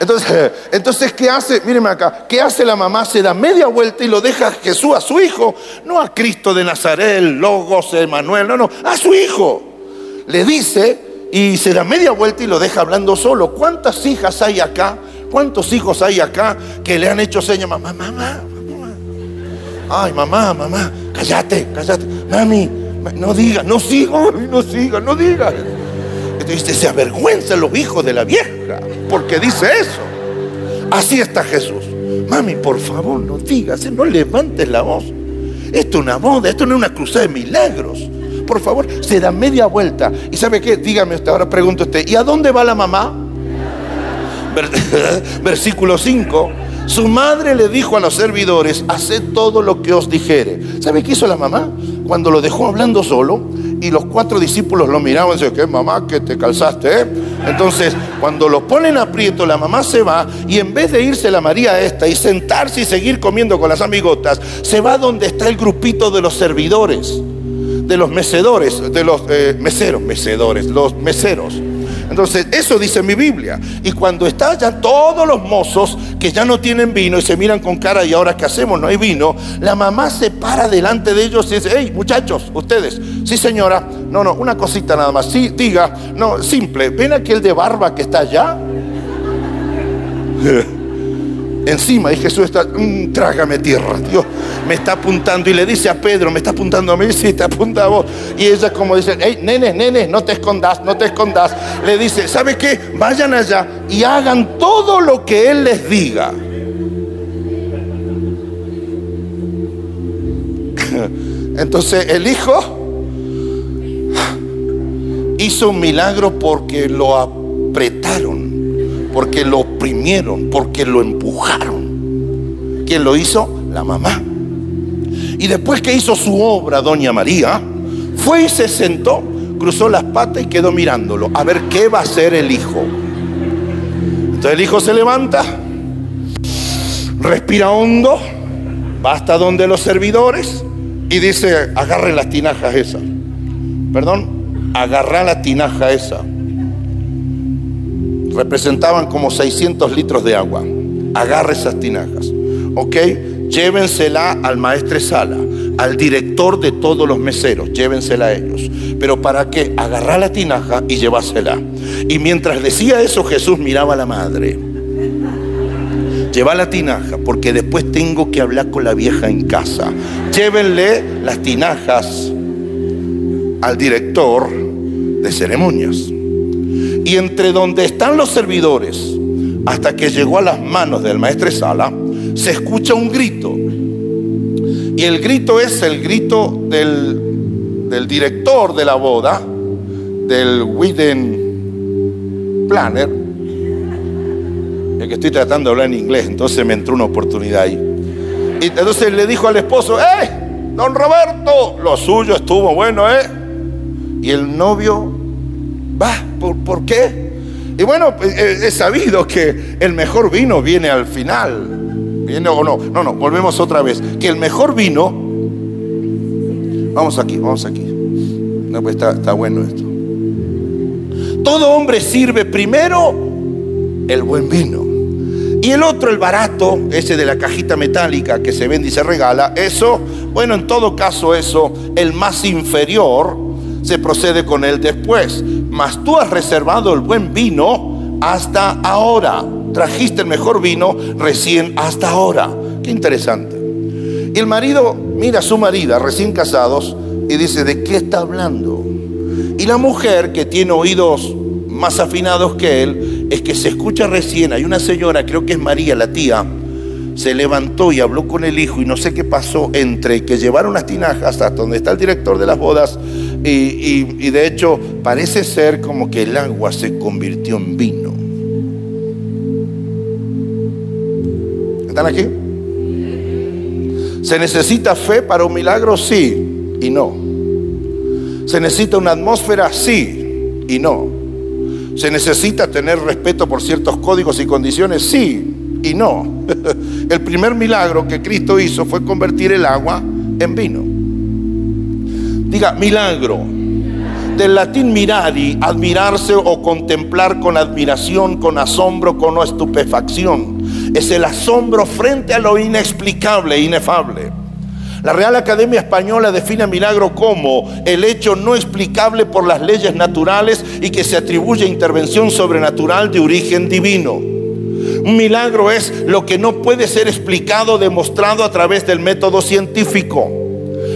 Entonces, (laughs) entonces, ¿qué hace? Míreme acá, ¿qué hace la mamá? Se da media vuelta y lo deja a Jesús, a su hijo, no a Cristo de Nazaret, Logos, Emanuel, no, no, a su hijo. Le dice y se da media vuelta y lo deja hablando solo. ¿Cuántas hijas hay acá? ¿Cuántos hijos hay acá que le han hecho señas? Mamá, mamá, mamá. Ay, mamá, mamá, cállate, cállate. Mami, no digas, no sigas, no sigas, no digas. Entonces se avergüenza los hijos de la vieja porque dice eso. Así está Jesús. Mami, por favor, no digas, no levantes la voz. Esto es una boda, esto no es una cruzada de milagros. Por favor, se da media vuelta. ¿Y sabe qué? Dígame usted, ahora pregunto usted, ¿y a dónde va la mamá? (laughs) Versículo 5. Su madre le dijo a los servidores, haced todo lo que os dijere. ¿Sabe qué hizo la mamá? Cuando lo dejó hablando solo, y los cuatro discípulos lo miraban y decían, ¿qué mamá que te calzaste? Eh? Entonces, cuando lo ponen aprieto, la mamá se va y en vez de irse la María esta y sentarse y seguir comiendo con las amigotas, se va donde está el grupito de los servidores, de los mecedores, de los eh, meseros, mecedores, los meseros. Entonces, eso dice mi Biblia. Y cuando están ya todos los mozos que ya no tienen vino y se miran con cara, ¿y ahora qué hacemos? No hay vino. La mamá se para delante de ellos y dice, hey, muchachos, ustedes, sí señora, no, no, una cosita nada más, sí, diga, no, simple, ven aquel de barba que está allá. (laughs) encima y Jesús está, mm, trágame tierra, Dios me está apuntando y le dice a Pedro, me está apuntando a mí, sí, te apunta a vos. Y ella como dice, hey, nene, nene, no te escondas, no te escondas. Le dice, ¿sabe qué? Vayan allá y hagan todo lo que Él les diga. (laughs) Entonces el hijo hizo un milagro porque lo apretaron, porque lo oprimieron, porque lo empujaron. ¿Quién lo hizo? La mamá. Y después que hizo su obra, doña María, fue y se sentó, cruzó las patas y quedó mirándolo, a ver qué va a hacer el hijo. Entonces el hijo se levanta, respira hondo, va hasta donde los servidores y dice, agarre las tinajas esas. Perdón, agarra la tinaja esa. Representaban como 600 litros de agua. Agarre esas tinajas. ¿Ok? llévensela al maestre Sala, al director de todos los meseros, llévensela a ellos. Pero ¿para qué? Agarrar la tinaja y llevársela. Y mientras decía eso, Jesús miraba a la madre. lleva la tinaja, porque después tengo que hablar con la vieja en casa. Llévenle las tinajas al director de ceremonias. Y entre donde están los servidores, hasta que llegó a las manos del maestro Sala, se escucha un grito. Y el grito es el grito del, del director de la boda, del wedding planner, el que estoy tratando de hablar en inglés, entonces me entró una oportunidad ahí. Y entonces le dijo al esposo, ¡eh! Don Roberto, lo suyo estuvo bueno, ¿eh? Y el novio, va, ¿por, ¿por qué? Y bueno, pues, eh, es sabido que el mejor vino viene al final. ¿Viene o no? No, no, volvemos otra vez. Que el mejor vino. Vamos aquí, vamos aquí. No, pues está, está bueno esto. Todo hombre sirve primero el buen vino. Y el otro, el barato, ese de la cajita metálica que se vende y se regala, eso, bueno, en todo caso eso, el más inferior, se procede con él después. Mas tú has reservado el buen vino hasta ahora. Trajiste el mejor vino recién hasta ahora. Qué interesante. Y el marido mira a su marida, recién casados, y dice, ¿de qué está hablando? Y la mujer, que tiene oídos más afinados que él, es que se escucha recién, hay una señora, creo que es María, la tía, se levantó y habló con el hijo y no sé qué pasó entre que llevaron las tinajas hasta donde está el director de las bodas y, de hecho parece ser como que el agua se convirtió en vino. ¿Están aquí? ¿Se necesita fe para un milagro? Sí y no. ¿Se necesita una atmósfera? Sí y no. ¿Se necesita tener respeto por ciertos códigos y condiciones? Sí y no. (laughs) El primer milagro que Cristo hizo fue convertir el agua en vino. Diga, milagro. Del latín mirari, admirarse o contemplar con admiración, con asombro, con estupefacción. Es el asombro frente a lo inexplicable, inefable. La Real Academia Española define milagro como el hecho no explicable por las leyes naturales y que se atribuye intervención sobrenatural de origen divino. Un milagro es lo que no puede ser explicado, demostrado a través del método científico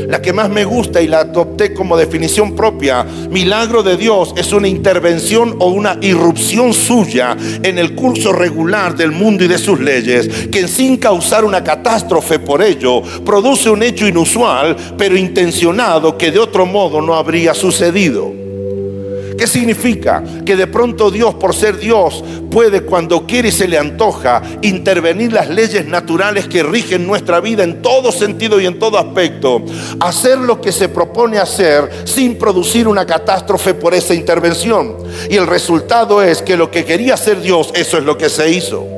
la que más me gusta y la adopté como definición propia, milagro de Dios es una intervención o una irrupción suya en el curso regular del mundo y de sus leyes, que sin causar una catástrofe por ello, produce un hecho inusual, pero intencionado que de otro modo no habría sucedido. ¿Qué significa? Que de pronto Dios, por ser Dios, puede cuando quiere y se le antoja intervenir las leyes naturales que rigen nuestra vida en todo sentido y en todo aspecto. Hacer lo que se propone hacer sin producir una catástrofe por esa intervención. Y el resultado es que lo que quería hacer Dios, eso es lo que se hizo.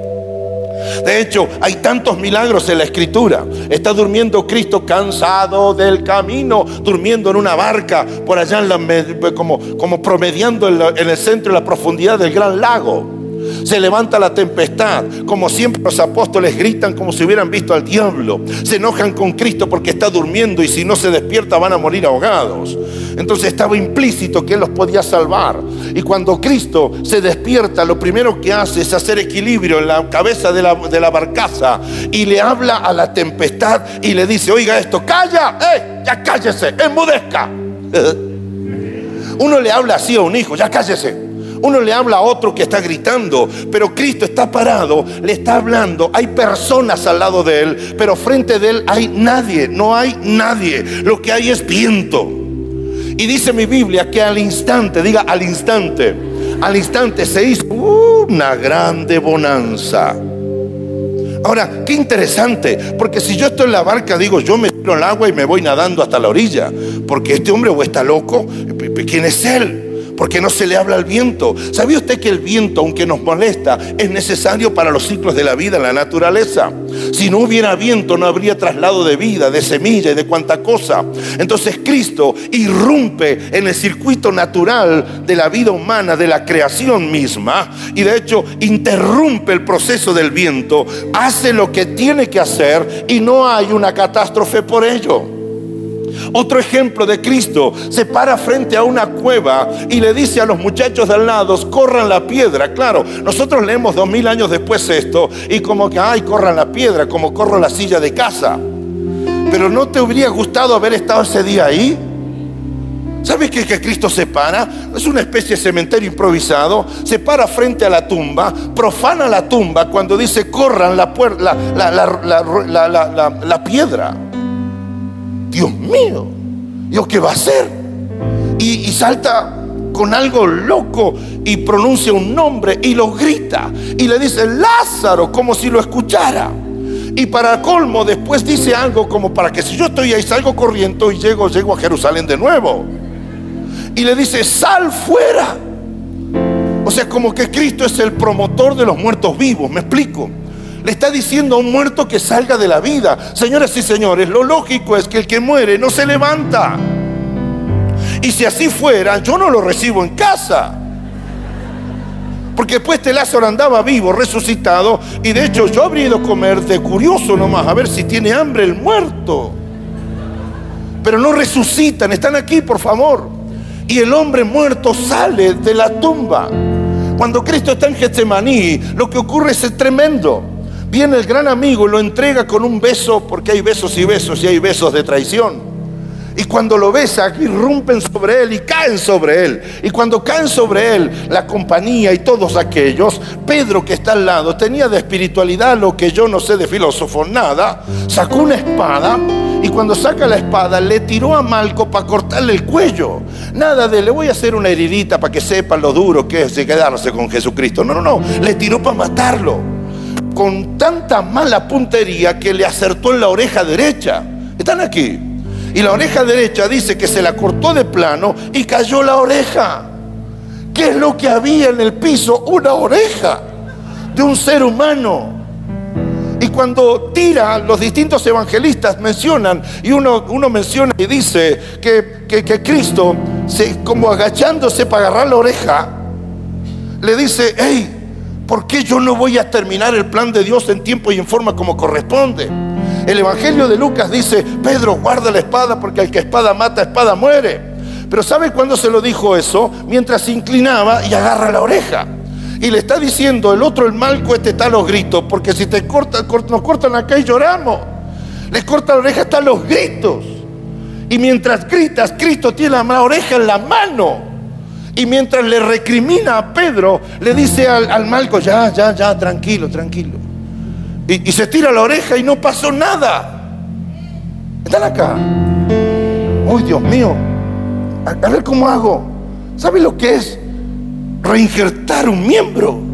De hecho, hay tantos milagros en la escritura. Está durmiendo Cristo cansado del camino, durmiendo en una barca por allá como, como promediando en el centro y la profundidad del gran lago. Se levanta la tempestad. Como siempre los apóstoles gritan como si hubieran visto al diablo. Se enojan con Cristo porque está durmiendo y si no se despierta van a morir ahogados. Entonces estaba implícito que Él los podía salvar. Y cuando Cristo se despierta, lo primero que hace es hacer equilibrio en la cabeza de la, de la barcaza y le habla a la tempestad y le dice, oiga esto, calla, eh, ya cállese, enmudezca. (laughs) Uno le habla así a un hijo, ya cállese. Uno le habla a otro que está gritando, pero Cristo está parado, le está hablando. Hay personas al lado de él, pero frente de él hay nadie, no hay nadie. Lo que hay es viento. Y dice mi Biblia que al instante, diga al instante, al instante se hizo una grande bonanza. Ahora, qué interesante, porque si yo estoy en la barca, digo, yo me tiro al agua y me voy nadando hasta la orilla, porque este hombre o está loco, ¿quién es él? Porque no se le habla al viento. ¿Sabía usted que el viento, aunque nos molesta, es necesario para los ciclos de la vida en la naturaleza? Si no hubiera viento, no habría traslado de vida, de semilla y de cuanta cosa. Entonces Cristo irrumpe en el circuito natural de la vida humana, de la creación misma, y de hecho interrumpe el proceso del viento, hace lo que tiene que hacer y no hay una catástrofe por ello. Otro ejemplo de Cristo se para frente a una cueva y le dice a los muchachos de al lado, corran la piedra. Claro, nosotros leemos dos mil años después esto y como que, ay, corran la piedra, como corro la silla de casa. Pero ¿no te hubiera gustado haber estado ese día ahí? ¿Sabes qué que Cristo se para? Es una especie de cementerio improvisado. Se para frente a la tumba, profana la tumba cuando dice corran la, la piedra. Dios mío, Dios, ¿qué va a hacer? Y, y salta con algo loco y pronuncia un nombre y lo grita y le dice Lázaro como si lo escuchara. Y para colmo después dice algo como para que si yo estoy ahí salgo corriendo y llego, llego a Jerusalén de nuevo. Y le dice, sal fuera. O sea, como que Cristo es el promotor de los muertos vivos, me explico. Le está diciendo a un muerto que salga de la vida. Señoras y señores, lo lógico es que el que muere no se levanta. Y si así fuera, yo no lo recibo en casa. Porque después este Lázaro andaba vivo, resucitado. Y de hecho yo habría ido a comer de curioso nomás, a ver si tiene hambre el muerto. Pero no resucitan, están aquí, por favor. Y el hombre muerto sale de la tumba. Cuando Cristo está en Getsemaní, lo que ocurre es tremendo. Viene el gran amigo y lo entrega con un beso, porque hay besos y besos y hay besos de traición. Y cuando lo besa, irrumpen sobre él y caen sobre él. Y cuando caen sobre él, la compañía y todos aquellos, Pedro que está al lado, tenía de espiritualidad lo que yo no sé de filósofo, nada, sacó una espada y cuando saca la espada le tiró a Malco para cortarle el cuello. Nada de le voy a hacer una heridita para que sepa lo duro que es de quedarse con Jesucristo. No, no, no, le tiró para matarlo. Con tanta mala puntería que le acertó en la oreja derecha. Están aquí. Y la oreja derecha dice que se la cortó de plano y cayó la oreja. ¿Qué es lo que había en el piso? Una oreja de un ser humano. Y cuando tira, los distintos evangelistas mencionan, y uno, menciona y dice que, que, Cristo, se, como agachándose para agarrar la oreja, le dice, hey, ¿por qué yo no voy a terminar el plan de Dios en tiempo y en forma como corresponde? El Evangelio de Lucas dice, Pedro, guarda la espada porque el que espada mata, espada muere. Pero ¿sabe cuándo se lo dijo eso? Mientras se inclinaba y agarra la oreja. Y le está diciendo el otro, el malco, este está los gritos, porque si te cortan, nos cortan acá y lloramos. Le corta la oreja, están los gritos. Y mientras gritas, Cristo tiene la oreja en la mano. Y mientras le recrimina a Pedro, le dice al, al malco, ya, ya, ya, tranquilo, tranquilo. Y, se tira la oreja y no pasó nada. Están acá. Uy, Dios mío. A, a ver cómo hago. ¿Sabe lo que es? Reinjertar un miembro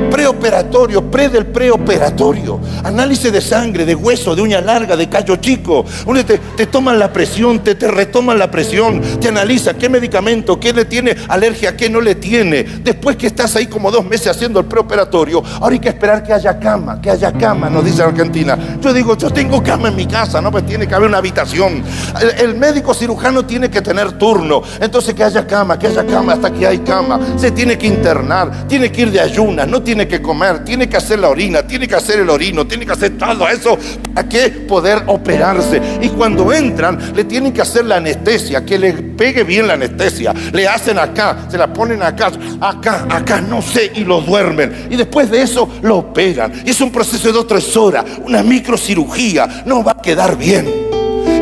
preoperatorio, pre del preoperatorio, análisis de sangre, de hueso, de uña larga, de callo chico. Te, te toman la presión, te, te retoman la presión, te analiza qué medicamento, qué le tiene alergia, qué no le tiene. Después que estás ahí como dos meses haciendo el preoperatorio, ahora hay que esperar que haya cama, que haya cama, nos dice Argentina. Yo digo, yo tengo cama en mi casa, no, pues tiene que haber una habitación. El, el médico cirujano tiene que tener turno, entonces que haya cama, que haya cama hasta que hay cama. Se tiene que internar, tiene que ir de ayunas, no tiene que comer, tiene que hacer la orina, tiene que hacer el orino, tiene que hacer todo eso para que poder operarse. Y cuando entran, le tienen que hacer la anestesia, que le pegue bien la anestesia. Le hacen acá, se la ponen acá, acá, acá, no sé, y lo duermen. Y después de eso lo operan. Y es un proceso de dos, tres horas, una microcirugía. No va a quedar bien.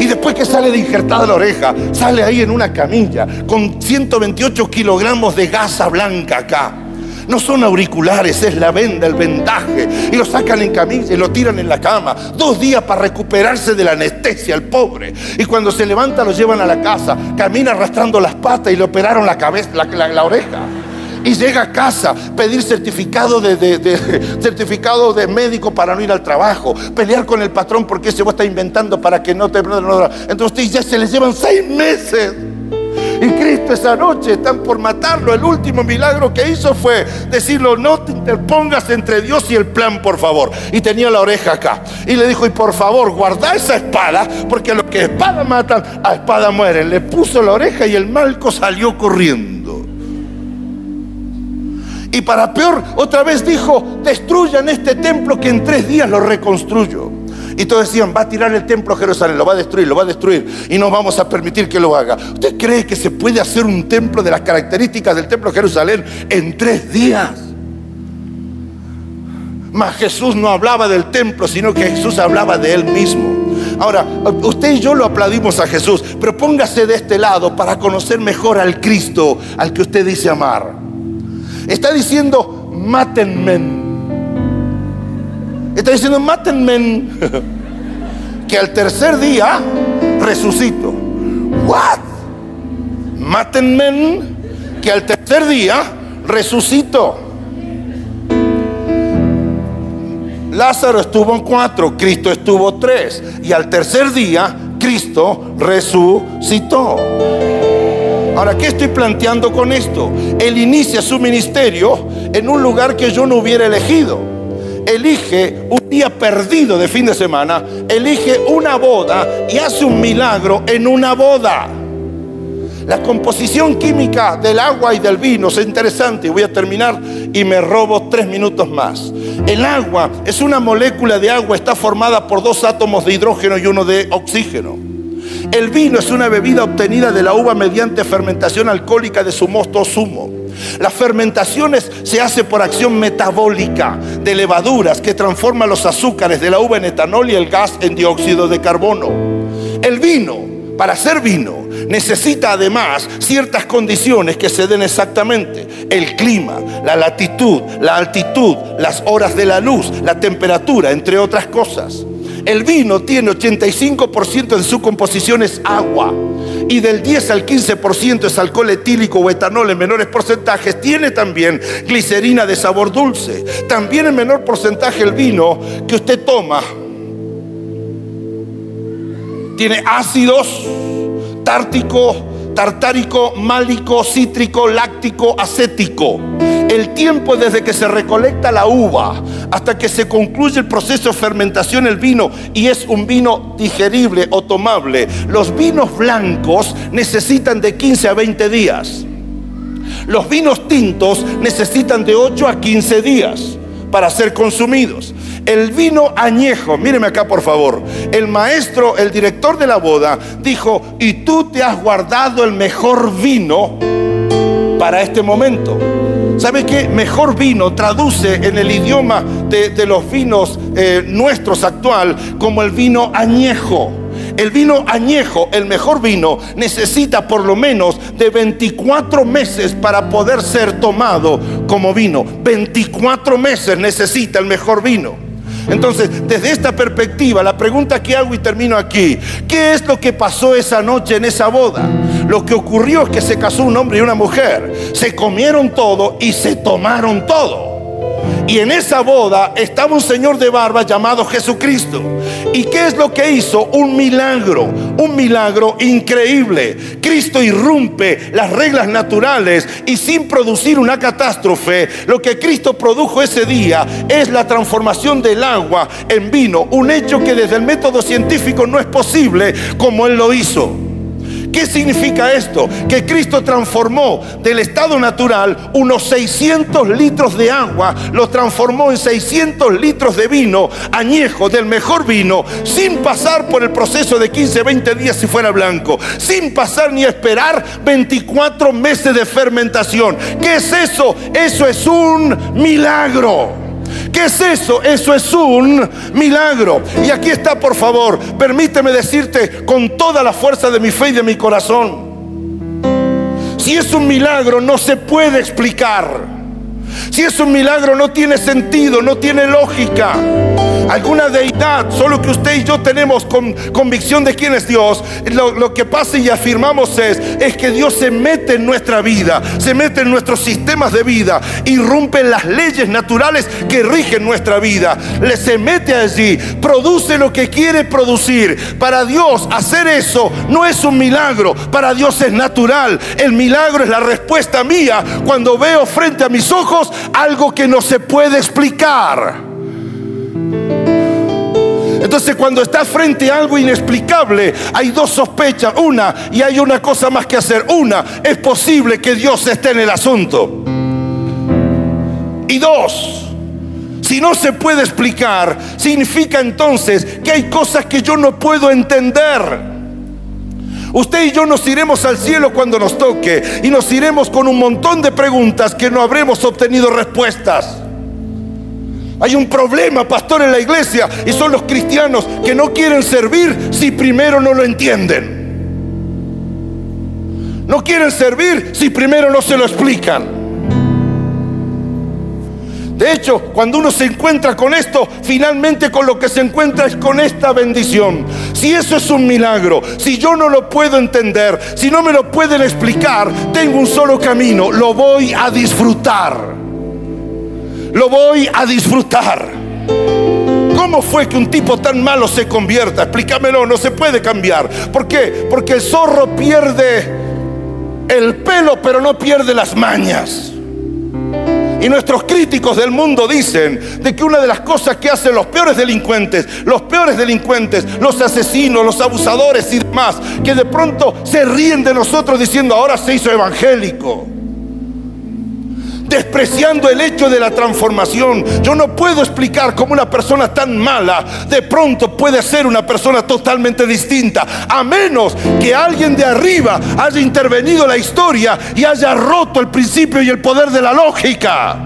Y después que sale de injertada la oreja, sale ahí en una camilla con 128 kilogramos de gasa blanca acá. No son auriculares, es la venda, el vendaje. Y lo sacan en camilla y lo tiran en la cama. Dos días para recuperarse de la anestesia, el pobre. Y cuando se levanta lo llevan a la casa. Camina arrastrando las patas y le operaron la cabeza, la, oreja y llega a casa, pedir certificado de, (laughs) certificado de médico para no ir al trabajo, pelear con el patrón porque ese vos está inventando para que no te... Entonces ya se les llevan seis meses. Y Cristo esa noche están por matarlo. El último milagro que hizo fue decirlo, no te interpongas entre Dios y el plan, por favor. Y tenía la oreja acá. Y le dijo, y por favor, guarda esa espada, porque los que espada matan, a espada mueren. Le puso la oreja y el malco salió corriendo. Y para peor, otra vez dijo, destruyan este templo que en tres días lo reconstruyo. Y todos decían, va a tirar el templo a Jerusalén, lo va a destruir, lo va a destruir. Y no vamos a permitir que lo haga. ¿Usted cree que se puede hacer un templo de las características del templo de Jerusalén en tres días? Mas Jesús no hablaba del templo, sino que Jesús hablaba de él mismo. Ahora, usted y yo lo aplaudimos a Jesús, pero póngase de este lado para conocer mejor al Cristo al que usted dice amar. Está diciendo, mátenme Está diciendo, mátenme. que al tercer día resucito. What? Mátenme. Que al tercer día resucito. Lázaro estuvo en cuatro, Cristo estuvo tres. Y al tercer día, Cristo resucitó. Ahora, ¿qué estoy planteando con esto? Él inicia su ministerio en un lugar que yo no hubiera elegido elige un día perdido de fin de semana, elige una boda y hace un milagro en una boda. La composición química del agua y del vino es interesante. Voy a terminar y me robo tres minutos más. El agua es una molécula de agua, está formada por dos átomos de hidrógeno y uno de oxígeno. El vino es una bebida obtenida de la uva mediante fermentación alcohólica de su mosto o zumo. Las fermentaciones se hace por acción metabólica de levaduras que transforman los azúcares de la uva en etanol y el gas en dióxido de carbono. El vino, para hacer vino, necesita además ciertas condiciones que se den exactamente. El clima, la latitud, la altitud, las horas de la luz, la temperatura, entre otras cosas. El vino tiene 85% de su composición es agua y del 10 al 15% es alcohol etílico o etanol en menores porcentajes. Tiene también glicerina de sabor dulce. También en menor porcentaje el vino que usted toma tiene ácidos, tártico, tartárico, málico, cítrico, láctico, acético el tiempo desde que se recolecta la uva hasta que se concluye el proceso de fermentación el vino y es un vino digerible o tomable. Los vinos blancos necesitan de 15 a 20 días. Los vinos tintos necesitan de 8 a 15 días para ser consumidos. El vino añejo, míreme acá por favor, el maestro, el director de la boda, dijo, y tú te has guardado el mejor vino para este momento. ¿Sabe qué? Mejor vino traduce en el idioma de, los vinos eh, nuestros actual como el vino añejo. El vino añejo, el mejor vino, necesita por lo menos de 24 meses para poder ser tomado como vino. 24 meses necesita el mejor vino. Entonces, desde esta perspectiva, la pregunta que hago y termino aquí, ¿qué es lo que pasó esa noche en esa boda? Lo que ocurrió es que se casó un hombre y una mujer, se comieron todo y se tomaron todo. Y en esa boda estaba un señor de barba llamado Jesucristo. ¿Y qué es lo que hizo? Un milagro, un milagro increíble. Cristo irrumpe las reglas naturales y sin producir una catástrofe, lo que Cristo produjo ese día es la transformación del agua en vino, un hecho que desde el método científico no es posible como Él lo hizo. ¿Qué significa esto? Que Cristo transformó del estado natural unos 600 litros de agua, lo transformó en 600 litros de vino añejo, del mejor vino, sin pasar por el proceso de 15, 20 días si fuera blanco, sin pasar ni esperar 24 meses de fermentación. ¿Qué es eso? Eso es un milagro. ¿Qué es eso? Eso es un milagro. Y aquí está, por favor, permíteme decirte con toda la fuerza de mi fe y de mi corazón. Si es un milagro, no se puede explicar. Si es un milagro, no tiene sentido, no tiene lógica alguna deidad, solo que usted y yo tenemos con, convicción de quién es Dios, lo, que pasa y afirmamos es, es que Dios se mete en nuestra vida, se mete en nuestros sistemas de vida, irrumpe las leyes naturales que rigen nuestra vida, le se mete allí, produce lo que quiere producir. Para Dios hacer eso no es un milagro, para Dios es natural. El milagro es la respuesta mía cuando veo frente a mis ojos algo que no se puede explicar. Entonces cuando estás frente a algo inexplicable, hay dos sospechas. Una, y hay una cosa más que hacer. Una, es posible que Dios esté en el asunto. Y dos, Si no se puede explicar, significa entonces que hay cosas que yo no puedo entender. Usted y yo nos iremos al cielo cuando nos toque y nos iremos con un montón de preguntas que no habremos obtenido respuestas. Hay un problema, pastor, en la iglesia y son los cristianos que no quieren servir si primero no lo entienden. No quieren servir si primero no se lo explican. De hecho, cuando uno se encuentra con esto, finalmente con lo que se encuentra es con esta bendición. Si eso es un milagro, si yo no lo puedo entender, si no me lo pueden explicar, tengo un solo camino, lo voy a disfrutar. Lo voy a disfrutar. ¿Cómo fue que un tipo tan malo se convierta? Explícamelo, no se puede cambiar. ¿Por qué? Porque el zorro pierde el pelo, pero no pierde las mañas. Y nuestros críticos del mundo dicen de que una de las cosas que hacen los peores delincuentes, los peores delincuentes, los asesinos, los abusadores y demás, que de pronto se ríen de nosotros diciendo ahora se hizo evangélico despreciando el hecho de la transformación. Yo no puedo explicar cómo una persona tan mala de pronto puede ser una persona totalmente distinta, a menos que alguien de arriba haya intervenido en la historia y haya roto el principio y el poder de la lógica.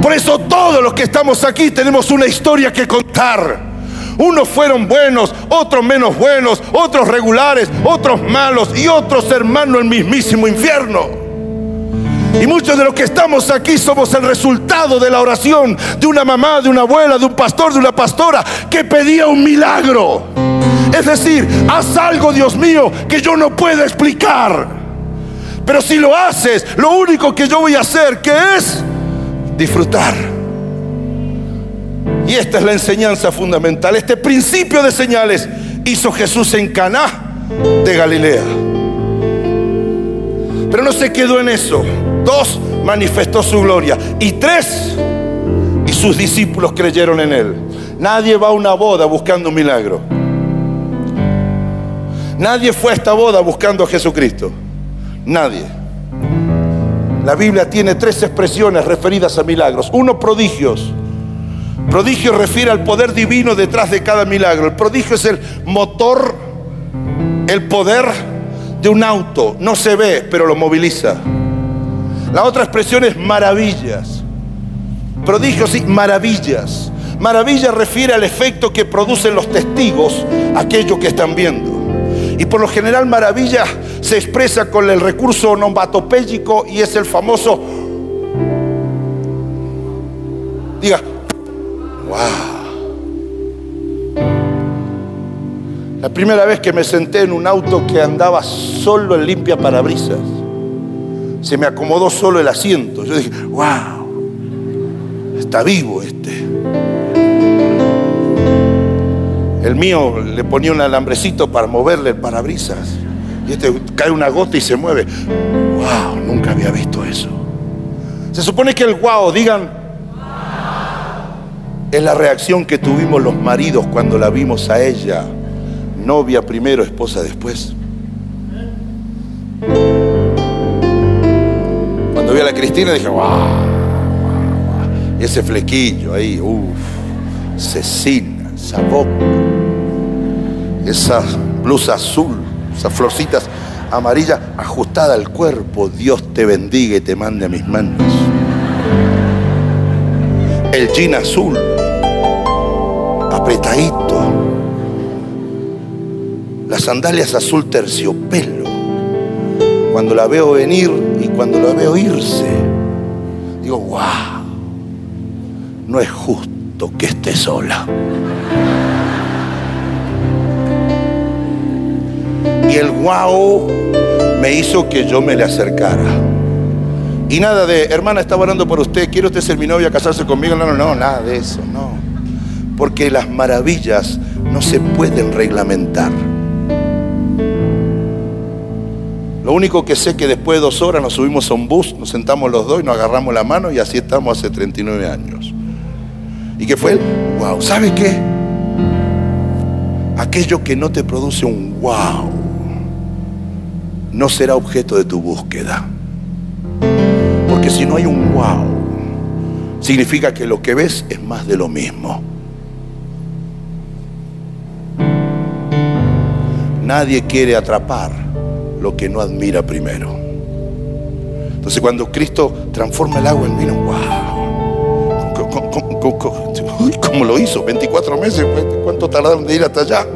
Por eso todos los que estamos aquí tenemos una historia que contar. Unos fueron buenos, otros menos buenos, otros regulares, otros malos y otros hermanos en mismísimo infierno. Y muchos de los que estamos aquí somos el resultado de la oración de una mamá, de una abuela, de un pastor, de una pastora que pedía un milagro. Es decir, haz algo, Dios mío, que yo no puedo explicar. Pero si lo haces, lo único que yo voy a hacer, que es disfrutar. Y esta es la enseñanza fundamental. Este principio de señales hizo Jesús en Caná de Galilea. Pero no se quedó en eso. Dos, manifestó su gloria. Y tres, y sus discípulos creyeron en él. Nadie va a una boda buscando un milagro. Nadie fue a esta boda buscando a Jesucristo. Nadie. La Biblia tiene tres expresiones referidas a milagros. Uno, prodigios. Prodigio refiere al poder divino detrás de cada milagro. El prodigio es el motor, el poder de un auto. No se ve, pero lo moviliza. La otra expresión es maravillas. Prodigios y maravillas. Maravilla refiere al efecto que producen los testigos, aquellos que están viendo. Y por lo general maravilla se expresa con el recurso onomatopéyico y es el famoso, diga, wow. La primera vez que me senté en un auto que andaba solo en limpia parabrisas se me acomodó solo el asiento. Yo dije, wow, está vivo este. El mío le ponía un alambrecito para moverle el parabrisas. Y este cae una gota y se mueve. Wow, nunca había visto eso. Se supone que el wow, digan, es la reacción que tuvimos los maridos cuando la vimos a ella, novia primero, esposa después. A la Cristina dije, wow, Y ese flequillo ahí, uff, cecina, esa esa blusa azul, esas florcitas amarillas ajustada al cuerpo. Dios te bendiga y te mande a mis manos. El jean azul, apretadito. Las sandalias azul terciopelo. Cuando la veo venir, cuando lo veo irse, digo, wow, no es justo que esté sola. Y el wow me hizo que yo me le acercara. Y nada de, hermana, estaba orando por usted, ¿quiere usted ser mi novia, casarse conmigo? No, no, no, nada de eso, no. Porque las maravillas no se pueden reglamentar. Lo único que sé que después de dos horas nos subimos a un bus, nos sentamos los dos y nos agarramos la mano y así estamos hace 39 años. ¿Y qué fue? Wow. ¿Sabe qué? Aquello que no te produce un wow no será objeto de tu búsqueda. Porque si no hay un wow, significa que lo que ves es más de lo mismo. Nadie quiere atrapar lo que no admira primero. Entonces cuando Cristo transforma el agua en vino, wow, ¿cómo lo hizo? 24 meses, ¿cuánto tardaron de ir hasta allá?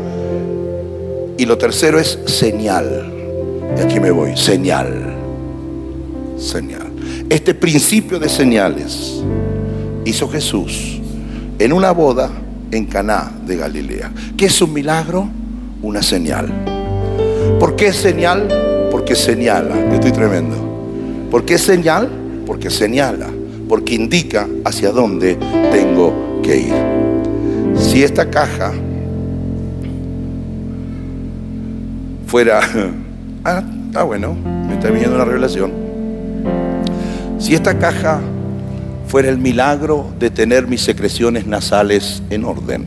Y lo tercero es señal. Y aquí me voy, señal. Señal. Este principio de señales hizo Jesús en una boda en Caná de Galilea. ¿Qué es un milagro? Una señal. ¿Por qué señal? Porque señala. Estoy tremendo. ¿Por qué señal? Porque señala. Porque indica hacia dónde tengo que ir. Si esta caja fuera... (laughs) Ah, ah, bueno, me está viniendo una revelación. Si esta caja fuera el milagro de tener mis secreciones nasales en orden,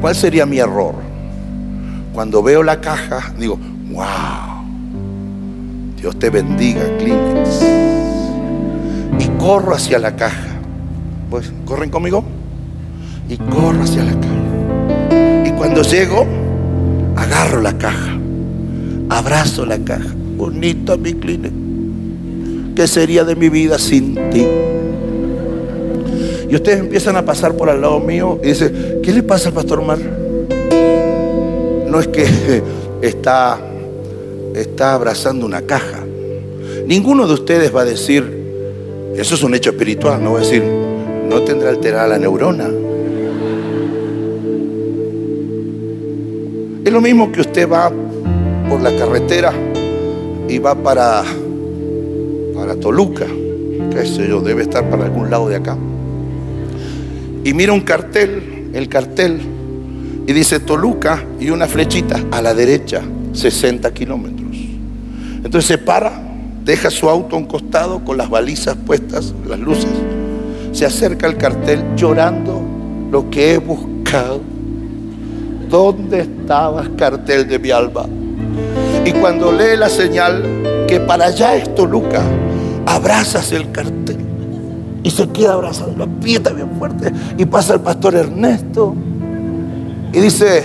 ¿cuál sería mi error? Cuando veo la caja, digo, wow, Dios te bendiga, Kleenex. Y corro hacia la caja. Pues, ¿corren conmigo? Y corro hacia la caja. Cuando llego, agarro la caja, abrazo la caja. Bonita mi clínica. ¿Qué sería de mi vida sin ti? Y ustedes empiezan a pasar por al lado mío y dicen, ¿qué le pasa al pastor Mar? No es que (laughs) está, está abrazando una caja. Ninguno de ustedes va a decir, eso es un hecho espiritual, no va a decir, no tendrá alterada la neurona. Es lo mismo que usted va por la carretera y va para, para Toluca, qué sé yo, debe estar para algún lado de acá. Y mira un cartel, el cartel, y dice Toluca y una flechita a la derecha, 60 kilómetros. Entonces se para, deja su auto a un costado con las balizas puestas, las luces, se acerca al cartel llorando lo que he buscado. ¿Dónde estabas, cartel de mi? Y cuando lee la señal que para allá es Toluca, abrazas el cartel. Y se queda abrazando, aprieta bien fuerte. Y pasa el pastor Ernesto y dice,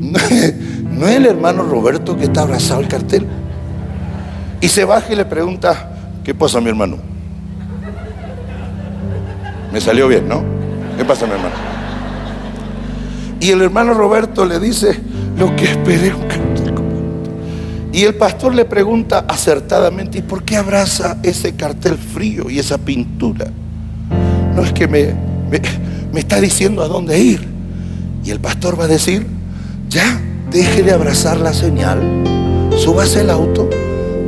¿no es el hermano Roberto que está abrazado el cartel? Y se baja y le pregunta, ¿qué pasa mi hermano? Me salió bien, ¿no? ¿Qué pasa mi hermano? Y el hermano Roberto le dice, lo que esperé un cartel Y el pastor le pregunta acertadamente, ¿y por qué abraza ese cartel frío y esa pintura? No es que me, me, está diciendo a dónde ir. Y el pastor va a decir, ya, deje de abrazar la señal, súbase el auto,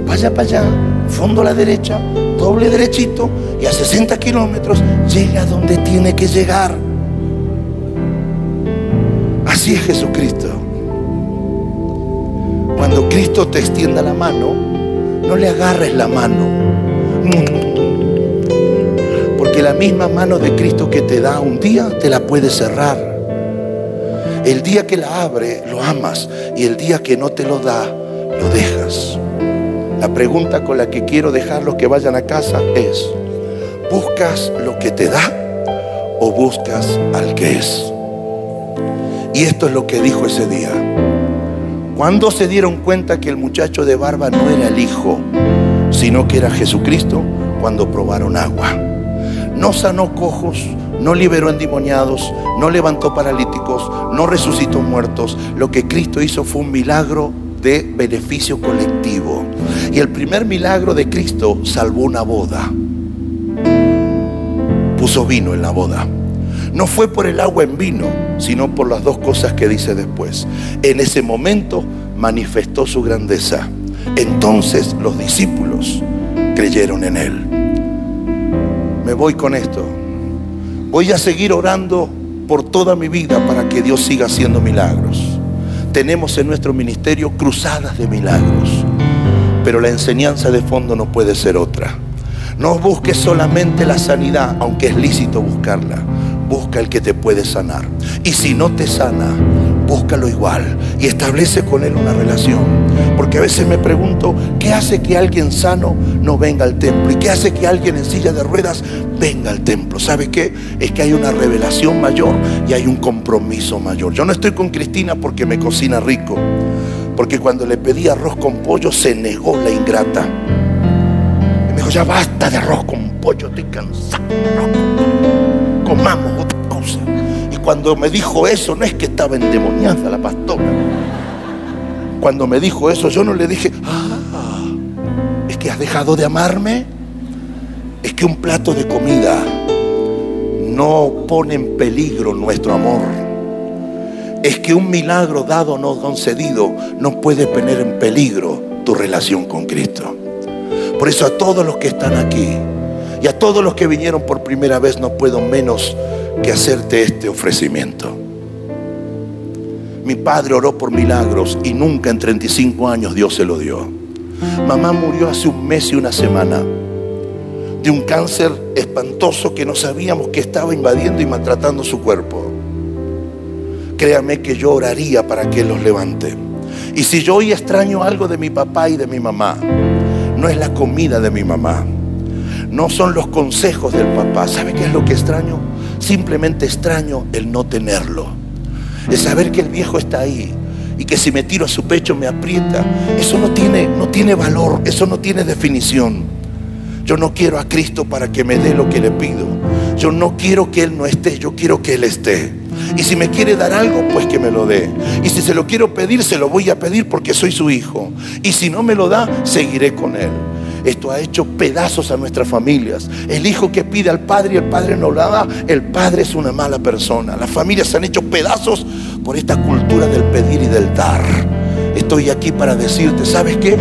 vaya para allá, fondo a la derecha, doble derechito y a 60 kilómetros llega donde tiene que llegar. Así es Jesucristo. Cuando Cristo te extienda la mano, no le agarres la mano. Porque la misma mano de Cristo que te da un día, te la puede cerrar. El día que la abre, lo amas. Y el día que no te lo da, lo dejas. La pregunta con la que quiero dejar los que vayan a casa es, ¿buscas lo que te da o buscas al que es? Y esto es lo que dijo ese día. Cuando se dieron cuenta que el muchacho de barba no era el hijo, sino que era Jesucristo, cuando probaron agua. No sanó cojos, no liberó endemoniados, no levantó paralíticos, no resucitó muertos. Lo que Cristo hizo fue un milagro de beneficio colectivo. Y el primer milagro de Cristo salvó una boda. Puso vino en la boda. No fue por el agua en vino, sino por las dos cosas que dice después. En ese momento manifestó su grandeza. Entonces los discípulos creyeron en él. Me voy con esto. Voy a seguir orando por toda mi vida para que Dios siga haciendo milagros. Tenemos en nuestro ministerio cruzadas de milagros, pero la enseñanza de fondo no puede ser otra. No busques solamente la sanidad, aunque es lícito buscarla busca el que te puede sanar. Y si no te sana, búscalo igual y establece con él una relación. Porque a veces me pregunto, ¿qué hace que alguien sano no venga al templo? ¿Y qué hace que alguien en silla de ruedas venga al templo? ¿Sabe qué? Es que hay una revelación mayor y hay un compromiso mayor. Yo no estoy con Cristina porque me cocina rico. Porque cuando le pedí arroz con pollo se negó la ingrata. Y me dijo, ya basta de arroz con pollo, estoy cansado. Comamos otra cosa. Y cuando me dijo eso, no es que estaba endemoniada la pastora cuando me dijo eso, yo no le dije, ah, es que has dejado de amarme. Es que un plato de comida no pone en peligro nuestro amor. Es que un milagro dado no concedido no puede poner en peligro tu relación con Cristo. Por eso a todos los que están aquí y a todos los que vinieron por primera vez no puedo menos que hacerte este ofrecimiento. Mi padre oró por milagros y nunca en 35 años Dios se lo dio. Mamá murió hace un mes y una semana de un cáncer espantoso que no sabíamos que estaba invadiendo y maltratando su cuerpo. Créame que yo oraría para que los levante. Y si yo hoy extraño algo de mi papá y de mi mamá, no es la comida de mi mamá, no son los consejos del papá. ¿Sabe qué es lo que extraño? Simplemente extraño el no tenerlo de saber que el viejo está ahí y que si me tiro a su pecho me aprieta. Eso no tiene, no tiene valor, eso no tiene definición. Yo no quiero a Cristo para que me dé lo que le pido. Yo no quiero que Él no esté, yo quiero que Él esté. Y si me quiere dar algo, pues que me lo dé. Y si se lo quiero pedir, se lo voy a pedir porque soy su hijo. Y si no me lo da, seguiré con Él. Esto ha hecho pedazos a nuestras familias. El hijo que pide al padre y el padre no lo da, el padre es una mala persona. Las familias se han hecho pedazos por esta cultura del pedir y del dar. Estoy aquí para decirte, ¿sabes qué?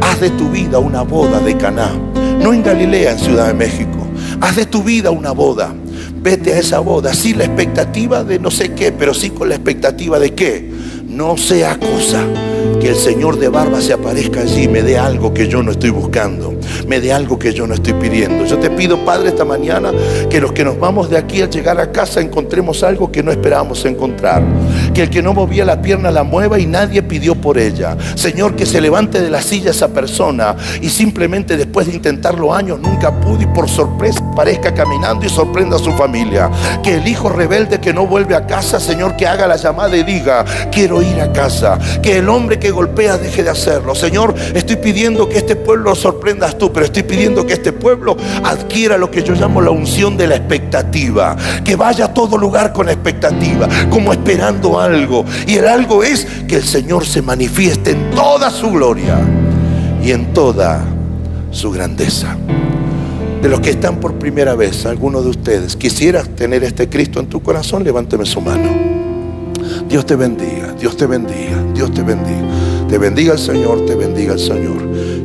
Haz de tu vida una boda de Caná. No en Galilea, en Ciudad de México. Haz de tu vida una boda. Vete a esa boda, sin la expectativa de no sé qué, pero sí con la expectativa de qué. No sea cosa que el Señor de barba se aparezca allí y me dé algo que yo no estoy buscando, me dé algo que yo no estoy pidiendo. Yo te pido, Padre, esta mañana que los que nos vamos de aquí al llegar a casa encontremos algo que no esperábamos encontrar. Que el que no movía la pierna la mueva y nadie pidió por ella. Señor, que se levante de la silla esa persona y simplemente después de intentarlo años nunca pudo y por sorpresa parezca caminando y sorprenda a su familia. Que el hijo rebelde que no vuelve a casa, Señor, que haga la llamada y diga, quiero ir a casa. Que el hombre que golpea deje de hacerlo. Señor, estoy pidiendo que este pueblo lo tú, pero estoy pidiendo que este pueblo adquiera lo que yo llamo la unción de la expectativa. Que vaya a todo lugar con expectativa, como esperando algo. Y el algo es que el Señor se manifieste en toda su gloria y en toda su grandeza. De los que están por primera vez, alguno de ustedes, quisieras tener este Cristo en tu corazón, levánteme su mano. Dios te bendiga, Dios te bendiga, Dios te bendiga. Te bendiga el Señor, te bendiga el Señor.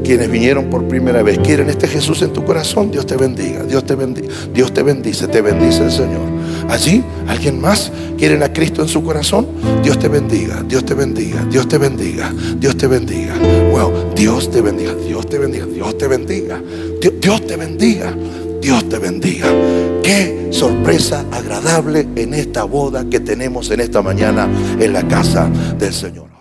Quienes vinieron por primera vez, quieren este Jesús en tu corazón, Dios te bendiga, Dios te bendiga, Dios te bendice, te bendice el Señor. Allí, alguien más, quieren a Cristo en su corazón, Dios te bendiga, Dios te bendiga, Dios te bendiga, Dios te bendiga. Wow, Dios te bendiga, Dios te bendiga, Dios te bendiga, Dios, Dios te bendiga. Dios te bendiga. Qué sorpresa agradable en esta boda que tenemos en esta mañana en la casa del Señor.